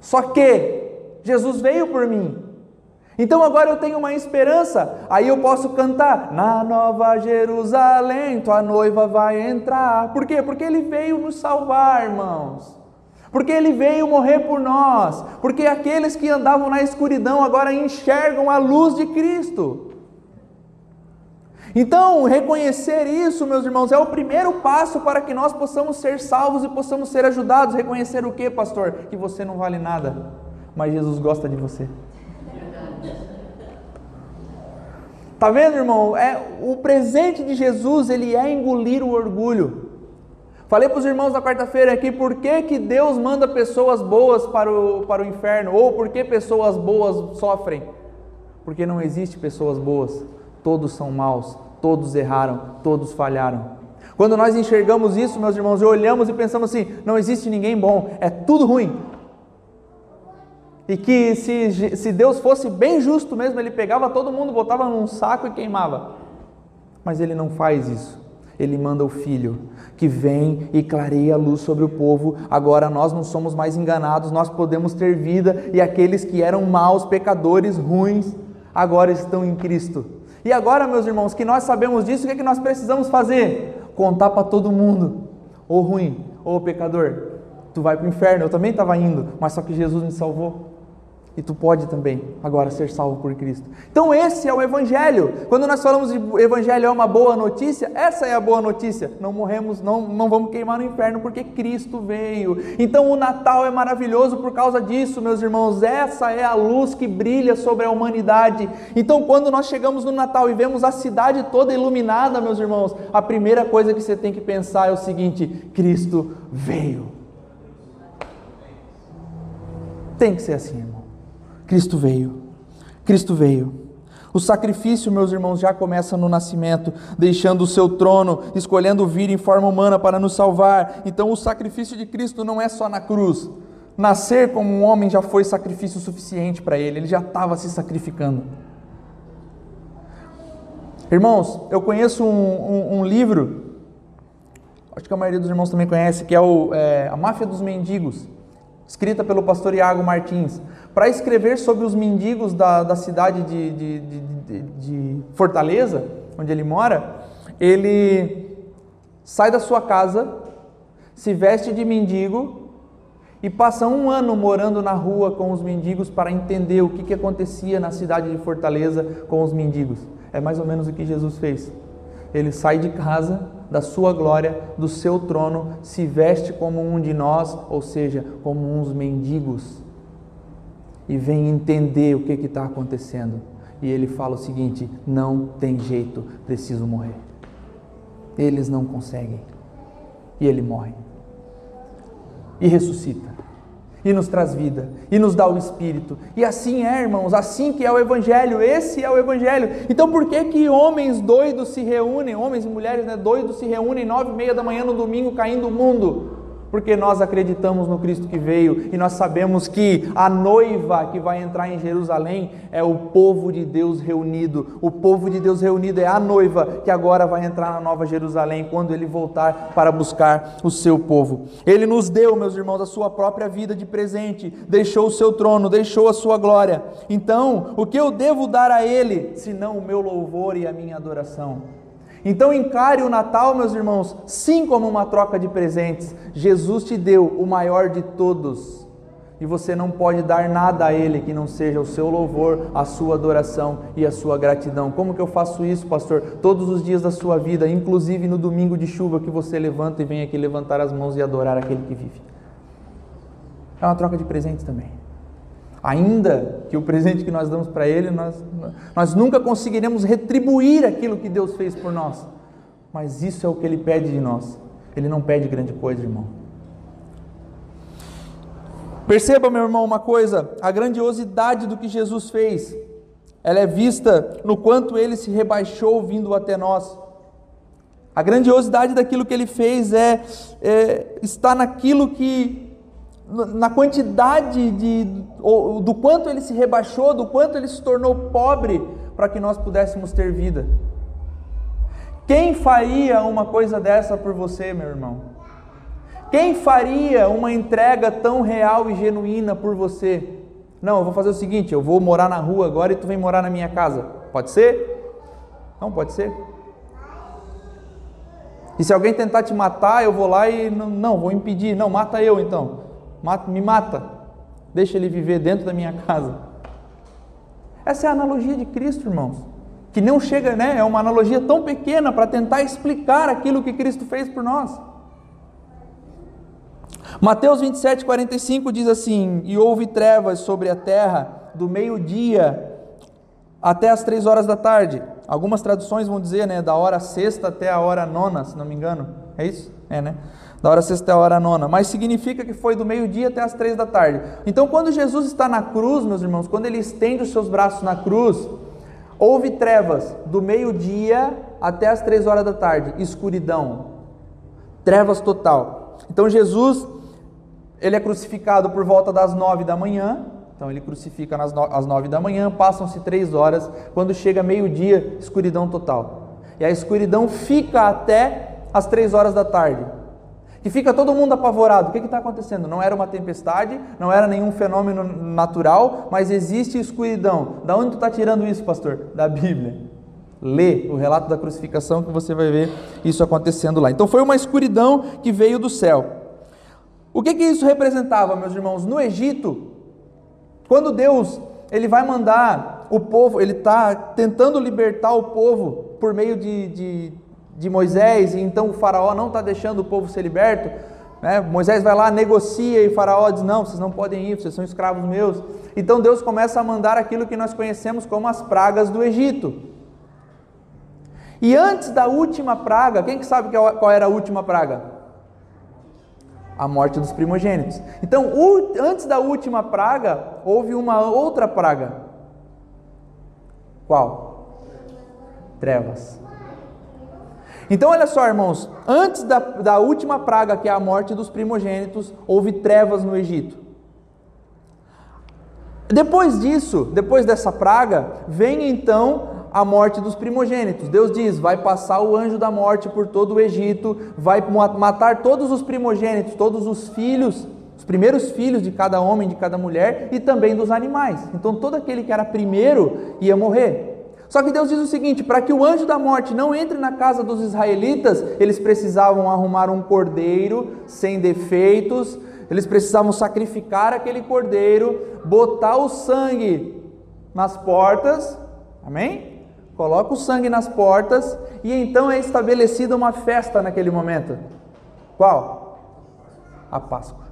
Só que Jesus veio por mim. Então agora eu tenho uma esperança. Aí eu posso cantar: Na Nova Jerusalém, tua noiva vai entrar. Por quê? Porque ele veio nos salvar, irmãos. Porque ele veio morrer por nós. Porque aqueles que andavam na escuridão agora enxergam a luz de Cristo. Então, reconhecer isso, meus irmãos, é o primeiro passo para que nós possamos ser salvos e possamos ser ajudados. Reconhecer o que, pastor? Que você não vale nada, mas Jesus gosta de você. Tá vendo, irmão? É o presente de Jesus, ele é engolir o orgulho. Falei para os irmãos na quarta-feira aqui por que, que Deus manda pessoas boas para o, para o inferno, ou por que pessoas boas sofrem. Porque não existe pessoas boas todos são maus, todos erraram, todos falharam. Quando nós enxergamos isso, meus irmãos, e olhamos e pensamos assim: não existe ninguém bom, é tudo ruim. E que se, se Deus fosse bem justo mesmo, ele pegava todo mundo, botava num saco e queimava. Mas ele não faz isso. Ele manda o filho que vem e clareia a luz sobre o povo. Agora nós não somos mais enganados, nós podemos ter vida e aqueles que eram maus, pecadores, ruins, agora estão em Cristo. E agora, meus irmãos, que nós sabemos disso, o que, é que nós precisamos fazer? Contar para todo mundo, ou ruim, ô pecador, tu vai para o inferno, eu também estava indo, mas só que Jesus me salvou e tu pode também agora ser salvo por Cristo. Então esse é o evangelho. Quando nós falamos de evangelho é uma boa notícia, essa é a boa notícia. Não morremos, não, não vamos queimar no inferno porque Cristo veio. Então o Natal é maravilhoso por causa disso, meus irmãos. Essa é a luz que brilha sobre a humanidade. Então quando nós chegamos no Natal e vemos a cidade toda iluminada, meus irmãos, a primeira coisa que você tem que pensar é o seguinte: Cristo veio. Tem que ser assim, irmão. Cristo veio. Cristo veio. O sacrifício, meus irmãos, já começa no nascimento, deixando o seu trono, escolhendo vir em forma humana para nos salvar. Então, o sacrifício de Cristo não é só na cruz. Nascer como um homem já foi sacrifício suficiente para ele, ele já estava se sacrificando. Irmãos, eu conheço um, um, um, livro, acho que a maioria dos irmãos também conhece, que é, o, é A Máfia dos Mendigos, escrita pelo pastor Iago Martins para escrever sobre os mendigos da, da cidade de, de, de, de Fortaleza, onde ele mora, ele sai da sua casa, se veste de mendigo e passa um ano morando na rua com os mendigos para entender o que, que acontecia na cidade de Fortaleza com os mendigos. É mais ou menos o que Jesus fez. Ele sai de casa, da sua glória, do seu trono, se veste como um de nós, ou seja, como uns mendigos e vem entender o que está acontecendo. E ele fala o seguinte: não tem jeito, preciso morrer. Eles não conseguem. E ele morre. E ressuscita. E nos traz vida. E nos dá o Espírito. E assim é, irmãos, assim que é o Evangelho. Esse é o Evangelho. Então por que que homens doidos se reúnem, homens e mulheres né, doidos se reúnem nove e meia da manhã no domingo caindo o mundo? Porque nós acreditamos no Cristo que veio e nós sabemos que a noiva que vai entrar em Jerusalém é o povo de Deus reunido. O povo de Deus reunido é a noiva que agora vai entrar na Nova Jerusalém quando ele voltar para buscar o seu povo. Ele nos deu, meus irmãos, a sua própria vida de presente, deixou o seu trono, deixou a sua glória. Então, o que eu devo dar a ele, senão o meu louvor e a minha adoração? Então encare o Natal, meus irmãos, sim como uma troca de presentes. Jesus te deu o maior de todos. E você não pode dar nada a Ele que não seja o seu louvor, a sua adoração e a sua gratidão. Como que eu faço isso, pastor? Todos os dias da sua vida, inclusive no domingo de chuva que você levanta e vem aqui levantar as mãos e adorar aquele que vive. É uma troca de presentes também. Ainda que o presente que nós damos para Ele, nós, nós nunca conseguiremos retribuir aquilo que Deus fez por nós. Mas isso é o que Ele pede de nós. Ele não pede grande coisa, irmão. Perceba, meu irmão, uma coisa: a grandiosidade do que Jesus fez, ela é vista no quanto ele se rebaixou vindo até nós. A grandiosidade daquilo que ele fez é, é está naquilo que na quantidade de, do quanto ele se rebaixou, do quanto ele se tornou pobre para que nós pudéssemos ter vida. Quem faria uma coisa dessa por você, meu irmão? Quem faria uma entrega tão real e genuína por você? Não, eu vou fazer o seguinte: eu vou morar na rua agora e tu vem morar na minha casa. Pode ser? Não, pode ser. E se alguém tentar te matar, eu vou lá e não, não vou impedir. Não, mata eu então me mata, deixa ele viver dentro da minha casa. Essa é a analogia de Cristo, irmãos. Que não chega, né? É uma analogia tão pequena para tentar explicar aquilo que Cristo fez por nós. Mateus 27, 45 diz assim: E houve trevas sobre a terra do meio-dia até as três horas da tarde. Algumas traduções vão dizer, né, da hora sexta até a hora nona, se não me engano. É isso? É, né? Da hora sexta à hora nona, mas significa que foi do meio-dia até as três da tarde. Então, quando Jesus está na cruz, meus irmãos, quando ele estende os seus braços na cruz, houve trevas do meio-dia até as três horas da tarde, escuridão, trevas total. Então, Jesus, ele é crucificado por volta das nove da manhã, então ele crucifica às nove da manhã, passam-se três horas, quando chega meio-dia, escuridão total. E a escuridão fica até as três horas da tarde que fica todo mundo apavorado. O que está acontecendo? Não era uma tempestade, não era nenhum fenômeno natural, mas existe escuridão. Da onde tu está tirando isso, pastor? Da Bíblia. Lê o relato da crucificação que você vai ver isso acontecendo lá. Então foi uma escuridão que veio do céu. O que, que isso representava, meus irmãos? No Egito, quando Deus ele vai mandar o povo, ele está tentando libertar o povo por meio de, de, de Moisés, e então o faraó não está deixando o povo ser liberto. Né? Moisés vai lá, negocia, e faraó diz: Não, vocês não podem ir, vocês são escravos meus. Então Deus começa a mandar aquilo que nós conhecemos como as pragas do Egito. E antes da última praga, quem que sabe qual era a última praga? a morte dos primogênitos. Então, antes da última praga, houve uma outra praga. Qual? Trevas. Então, olha só, irmãos, antes da, da última praga, que é a morte dos primogênitos, houve trevas no Egito. Depois disso, depois dessa praga, vem então a morte dos primogênitos. Deus diz: vai passar o anjo da morte por todo o Egito, vai matar todos os primogênitos, todos os filhos, os primeiros filhos de cada homem, de cada mulher e também dos animais. Então todo aquele que era primeiro ia morrer. Só que Deus diz o seguinte: para que o anjo da morte não entre na casa dos israelitas, eles precisavam arrumar um cordeiro sem defeitos, eles precisavam sacrificar aquele cordeiro, botar o sangue nas portas, amém? coloca o sangue nas portas e então é estabelecida uma festa naquele momento. Qual? A Páscoa.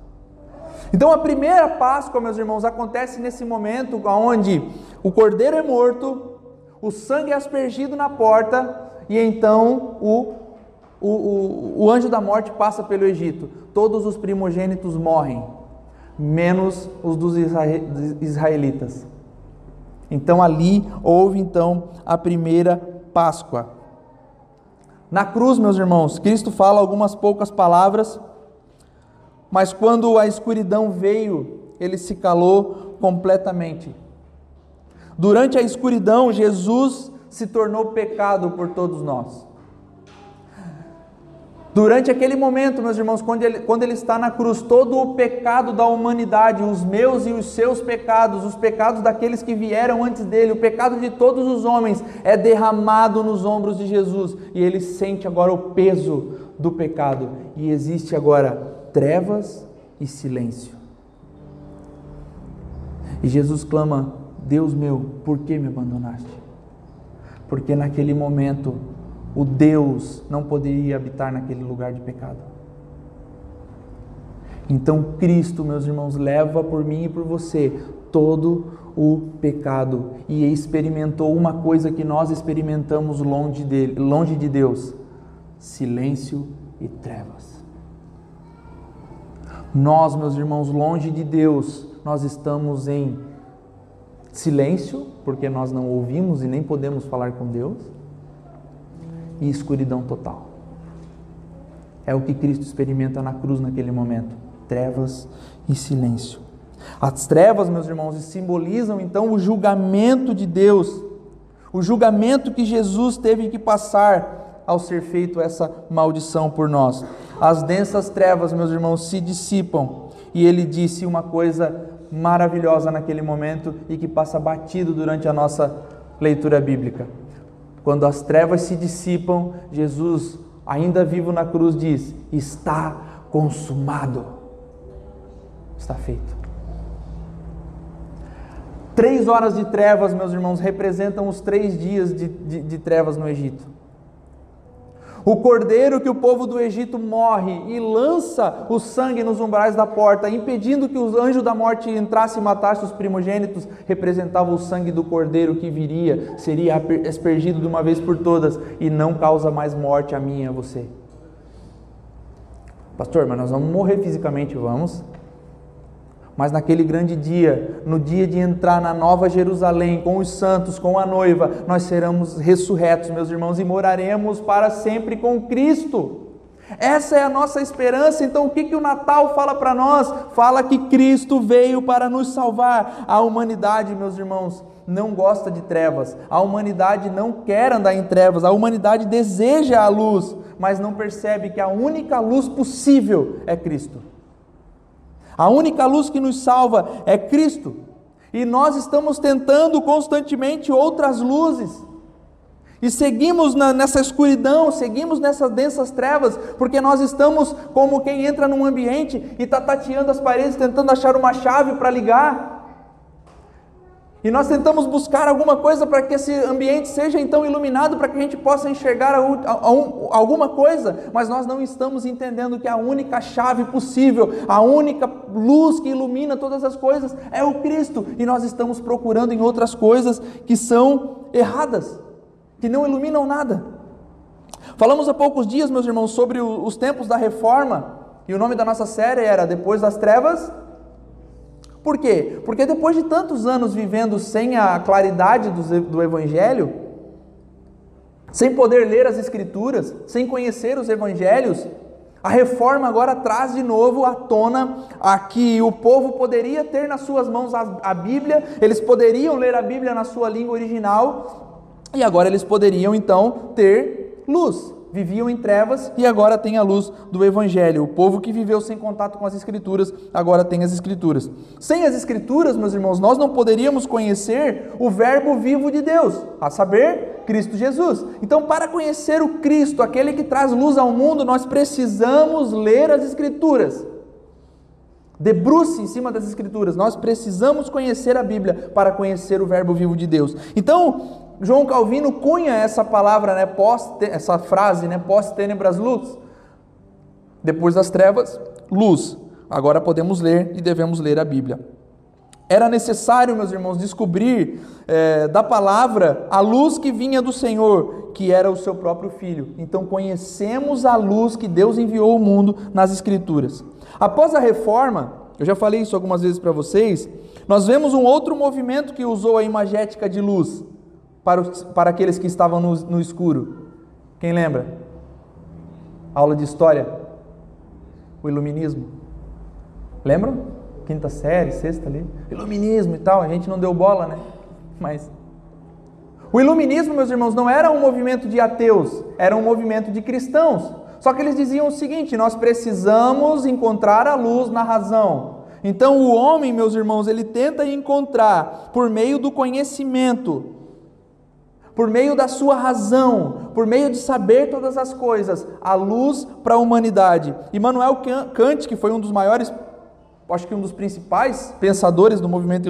Então a primeira Páscoa, meus irmãos, acontece nesse momento onde o cordeiro é morto, o sangue é aspergido na porta e então o, o, o, o anjo da morte passa pelo Egito. Todos os primogênitos morrem, menos os dos israelitas. Então ali houve então a primeira Páscoa. Na cruz, meus irmãos, Cristo fala algumas poucas palavras, mas quando a escuridão veio, ele se calou completamente. Durante a escuridão, Jesus se tornou pecado por todos nós. Durante aquele momento, meus irmãos, quando ele, quando ele está na cruz, todo o pecado da humanidade, os meus e os seus pecados, os pecados daqueles que vieram antes dele, o pecado de todos os homens, é derramado nos ombros de Jesus e ele sente agora o peso do pecado. E existe agora trevas e silêncio. E Jesus clama: Deus meu, por que me abandonaste? Porque naquele momento o Deus não poderia habitar naquele lugar de pecado. Então Cristo, meus irmãos, leva por mim e por você todo o pecado e experimentou uma coisa que nós experimentamos longe dele, longe de Deus: silêncio e trevas. Nós, meus irmãos, longe de Deus, nós estamos em silêncio, porque nós não ouvimos e nem podemos falar com Deus e escuridão total. É o que Cristo experimenta na cruz naquele momento: trevas e silêncio. As trevas, meus irmãos, simbolizam então o julgamento de Deus, o julgamento que Jesus teve que passar ao ser feito essa maldição por nós. As densas trevas, meus irmãos, se dissipam, e ele disse uma coisa maravilhosa naquele momento e que passa batido durante a nossa leitura bíblica. Quando as trevas se dissipam, Jesus, ainda vivo na cruz, diz: Está consumado. Está feito. Três horas de trevas, meus irmãos, representam os três dias de, de, de trevas no Egito. O cordeiro que o povo do Egito morre e lança o sangue nos umbrais da porta, impedindo que os anjos da morte entrassem e matassem os primogênitos, representava o sangue do cordeiro que viria, seria aspergido de uma vez por todas e não causa mais morte a mim e a você. Pastor, mas nós vamos morrer fisicamente, vamos? Mas naquele grande dia, no dia de entrar na nova Jerusalém com os santos, com a noiva, nós seremos ressurretos, meus irmãos, e moraremos para sempre com Cristo. Essa é a nossa esperança. Então, o que, que o Natal fala para nós? Fala que Cristo veio para nos salvar. A humanidade, meus irmãos, não gosta de trevas. A humanidade não quer andar em trevas. A humanidade deseja a luz, mas não percebe que a única luz possível é Cristo. A única luz que nos salva é Cristo. E nós estamos tentando constantemente outras luzes. E seguimos na, nessa escuridão, seguimos nessas densas trevas, porque nós estamos como quem entra num ambiente e está tateando as paredes, tentando achar uma chave para ligar. E nós tentamos buscar alguma coisa para que esse ambiente seja então iluminado, para que a gente possa enxergar a, a, a, alguma coisa, mas nós não estamos entendendo que a única chave possível, a única luz que ilumina todas as coisas é o Cristo, e nós estamos procurando em outras coisas que são erradas que não iluminam nada. Falamos há poucos dias, meus irmãos, sobre os tempos da reforma, e o nome da nossa série era Depois das Trevas. Por quê? Porque depois de tantos anos vivendo sem a claridade do Evangelho, sem poder ler as Escrituras, sem conhecer os Evangelhos, a reforma agora traz de novo à tona a que o povo poderia ter nas suas mãos a, Bíblia, eles poderiam ler a Bíblia na sua língua original, e agora eles poderiam então ter luz. Viviam em trevas e agora tem a luz do Evangelho. O povo que viveu sem contato com as Escrituras, agora tem as Escrituras. Sem as Escrituras, meus irmãos, nós não poderíamos conhecer o Verbo vivo de Deus, a saber, Cristo Jesus. Então, para conhecer o Cristo, aquele que traz luz ao mundo, nós precisamos ler as Escrituras. Debruce em cima das Escrituras. Nós precisamos conhecer a Bíblia para conhecer o Verbo vivo de Deus. Então, João Calvino cunha essa palavra, né, pós, essa frase, né, pós tenebras luz. Depois das trevas, luz. Agora podemos ler e devemos ler a Bíblia. Era necessário, meus irmãos, descobrir é, da palavra a luz que vinha do Senhor, que era o seu próprio Filho. Então conhecemos a luz que Deus enviou ao mundo nas Escrituras. Após a reforma, eu já falei isso algumas vezes para vocês, nós vemos um outro movimento que usou a imagética de luz para, os, para aqueles que estavam no, no escuro? Quem lembra? Aula de história. O iluminismo. Lembram? Quinta série, sexta ali. Iluminismo e tal. A gente não deu bola, né? Mas. O iluminismo, meus irmãos, não era um movimento de ateus, era um movimento de cristãos. Só que eles diziam o seguinte: nós precisamos encontrar a luz na razão. Então o homem, meus irmãos, ele tenta encontrar por meio do conhecimento por meio da sua razão, por meio de saber todas as coisas, a luz para a humanidade. Immanuel Kant, que foi um dos maiores, acho que um dos principais pensadores do movimento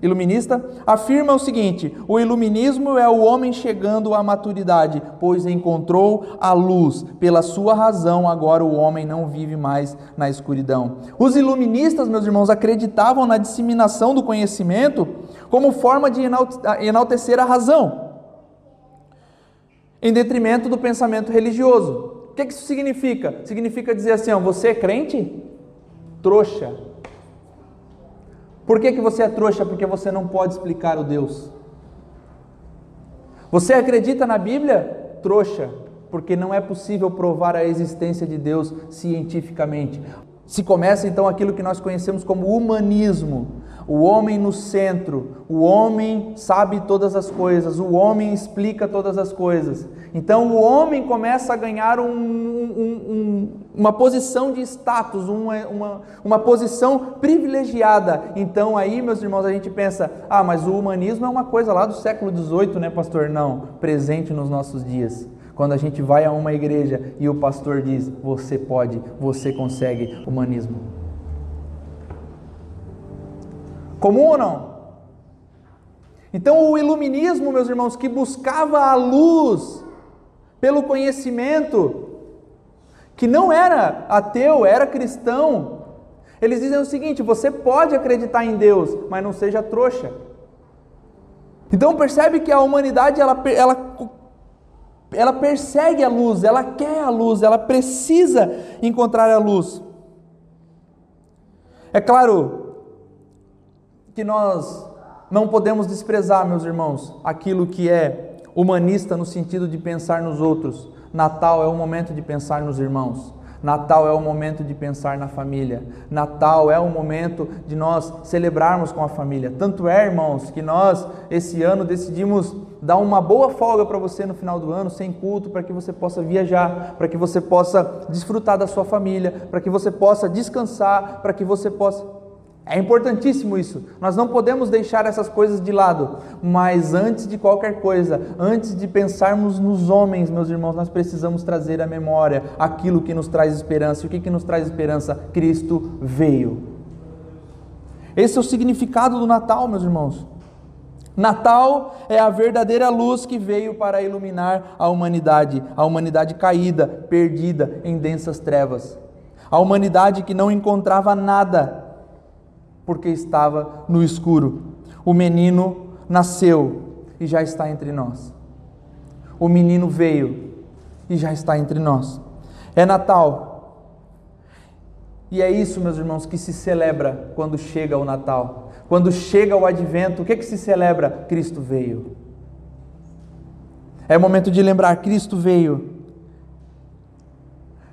iluminista, afirma o seguinte: o iluminismo é o homem chegando à maturidade, pois encontrou a luz. Pela sua razão, agora o homem não vive mais na escuridão. Os iluministas, meus irmãos, acreditavam na disseminação do conhecimento como forma de enaltecer a razão em detrimento do pensamento religioso. O que isso significa? Significa dizer assim: ó, você é crente? Trouxa. Por que, que você é trouxa? Porque você não pode explicar o Deus. Você acredita na Bíblia? Trouxa. Porque não é possível provar a existência de Deus cientificamente. Se começa então aquilo que nós conhecemos como humanismo, o homem no centro, o homem sabe todas as coisas, o homem explica todas as coisas. Então o homem começa a ganhar um, um, um, uma posição de status, uma, uma, uma posição privilegiada. Então aí, meus irmãos, a gente pensa: ah, mas o humanismo é uma coisa lá do século XVIII, né, pastor? Não, presente nos nossos dias. Quando a gente vai a uma igreja e o pastor diz: Você pode, você consegue, humanismo. Comum ou não? Então, o iluminismo, meus irmãos, que buscava a luz pelo conhecimento, que não era ateu, era cristão, eles dizem o seguinte: você pode acreditar em Deus, mas não seja trouxa. Então percebe que a humanidade ela, ela ela persegue a luz, ela quer a luz, ela precisa encontrar a luz. É claro que nós não podemos desprezar, meus irmãos, aquilo que é humanista no sentido de pensar nos outros. Natal é o momento de pensar nos irmãos. Natal é o momento de pensar na família. Natal é o momento de nós celebrarmos com a família. Tanto é, irmãos, que nós esse ano decidimos dar uma boa folga para você no final do ano, sem culto, para que você possa viajar, para que você possa desfrutar da sua família, para que você possa descansar, para que você possa É importantíssimo isso. Nós não podemos deixar essas coisas de lado. Mas antes de qualquer coisa, antes de pensarmos nos homens, meus irmãos, nós precisamos trazer à memória aquilo que nos traz esperança. E o que, que nos traz esperança? Cristo veio. Esse é o significado do Natal, meus irmãos. Natal é a verdadeira luz que veio para iluminar a humanidade, a humanidade caída, perdida em densas trevas. A humanidade que não encontrava nada porque estava no escuro. O menino nasceu e já está entre nós. O menino veio e já está entre nós. É Natal. E é isso, meus irmãos, que se celebra quando chega o Natal. Quando chega o advento, o que, que se celebra? Cristo veio. É momento de lembrar: Cristo veio.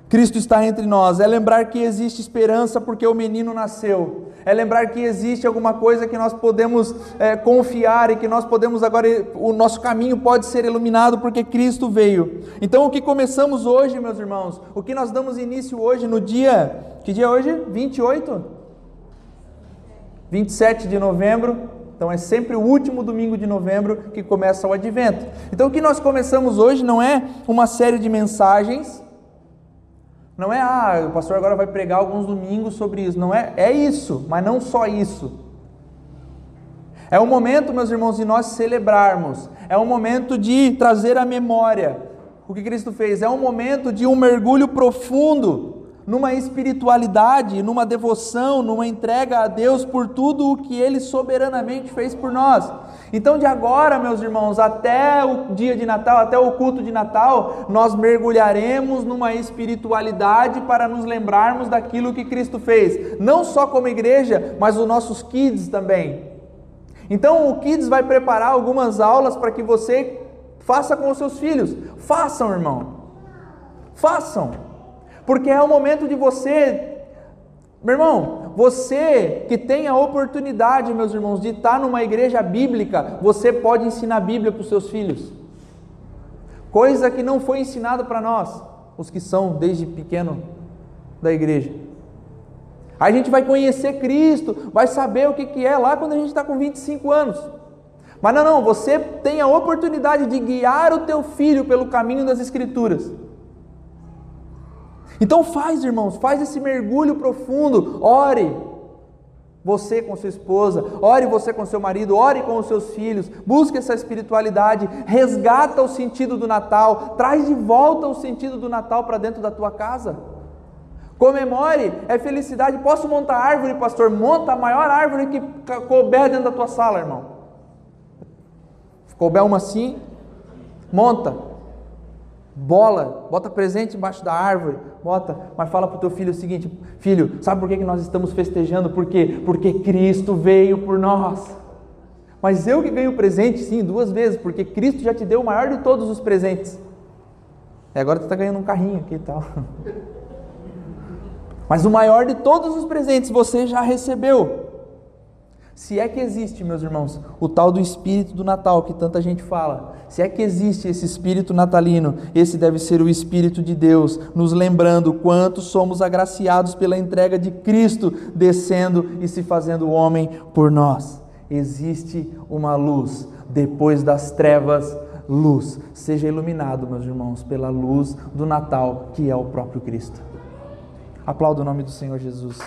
Cristo está entre nós. É lembrar que existe esperança porque o menino nasceu é lembrar que existe alguma coisa que nós podemos é, confiar e que nós podemos agora, o nosso caminho pode ser iluminado porque Cristo veio. Então, o que começamos hoje, meus irmãos, o que nós damos início hoje no dia, que dia é hoje? 28? 27 de novembro, então é sempre o último domingo de novembro que começa o advento. Então o que nós começamos hoje não é uma série de mensagens não é, ah, o pastor agora vai pregar alguns domingos sobre isso. Não é, é isso, mas não só isso. É o momento, meus irmãos, de nós celebrarmos. É o momento de trazer a memória o que Cristo fez. É um momento de um mergulho profundo numa espiritualidade, numa devoção, numa entrega a Deus por tudo o que Ele soberanamente fez por nós. Então, de agora, meus irmãos, até o dia de Natal, até o culto de Natal, nós mergulharemos numa espiritualidade para nos lembrarmos daquilo que Cristo fez, não só como igreja, mas os nossos kids também. Então, o Kids vai preparar algumas aulas para que você faça com os seus filhos. Façam, irmão. Façam porque é o momento de você, meu irmão, você que tem a oportunidade, meus irmãos, de estar numa igreja bíblica, você pode ensinar a Bíblia para os seus filhos, coisa que não foi ensinada para nós, os que são desde pequeno da igreja. A gente vai conhecer Cristo, vai saber o que, que é lá quando a gente está com 25 anos. Mas não, não, você tem a oportunidade de guiar o teu filho pelo caminho das Escrituras. Então faz, irmãos, faz esse mergulho profundo. Ore. Você com sua esposa, ore você com seu marido, ore com os seus filhos, busque essa espiritualidade, resgata o sentido do Natal, traz de volta o sentido do Natal para dentro da tua casa. Comemore, é felicidade. Posso montar árvore, pastor? Monta a maior árvore que couber dentro da tua sala, irmão. Couber uma assim, monta bola, bota presente embaixo da árvore, bota, mas fala para o teu filho o seguinte: filho, sabe por que nós estamos festejando? Por quê? Porque Cristo veio por nós. Mas eu que ganho presente, sim, duas vezes, porque Cristo já te deu o maior de todos os presentes. E agora tu está ganhando um carrinho aqui e tal. Mas o maior de todos os presentes você já recebeu. Se é que existe, meus irmãos, o tal do espírito do Natal que tanta gente fala, se é que existe esse espírito natalino, esse deve ser o espírito de Deus, nos lembrando quanto somos agraciados pela entrega de Cristo descendo e se fazendo homem por nós. Existe uma luz depois das trevas, luz. Seja iluminado, meus irmãos, pela luz do Natal, que é o próprio Cristo. Aplauda o nome do Senhor Jesus.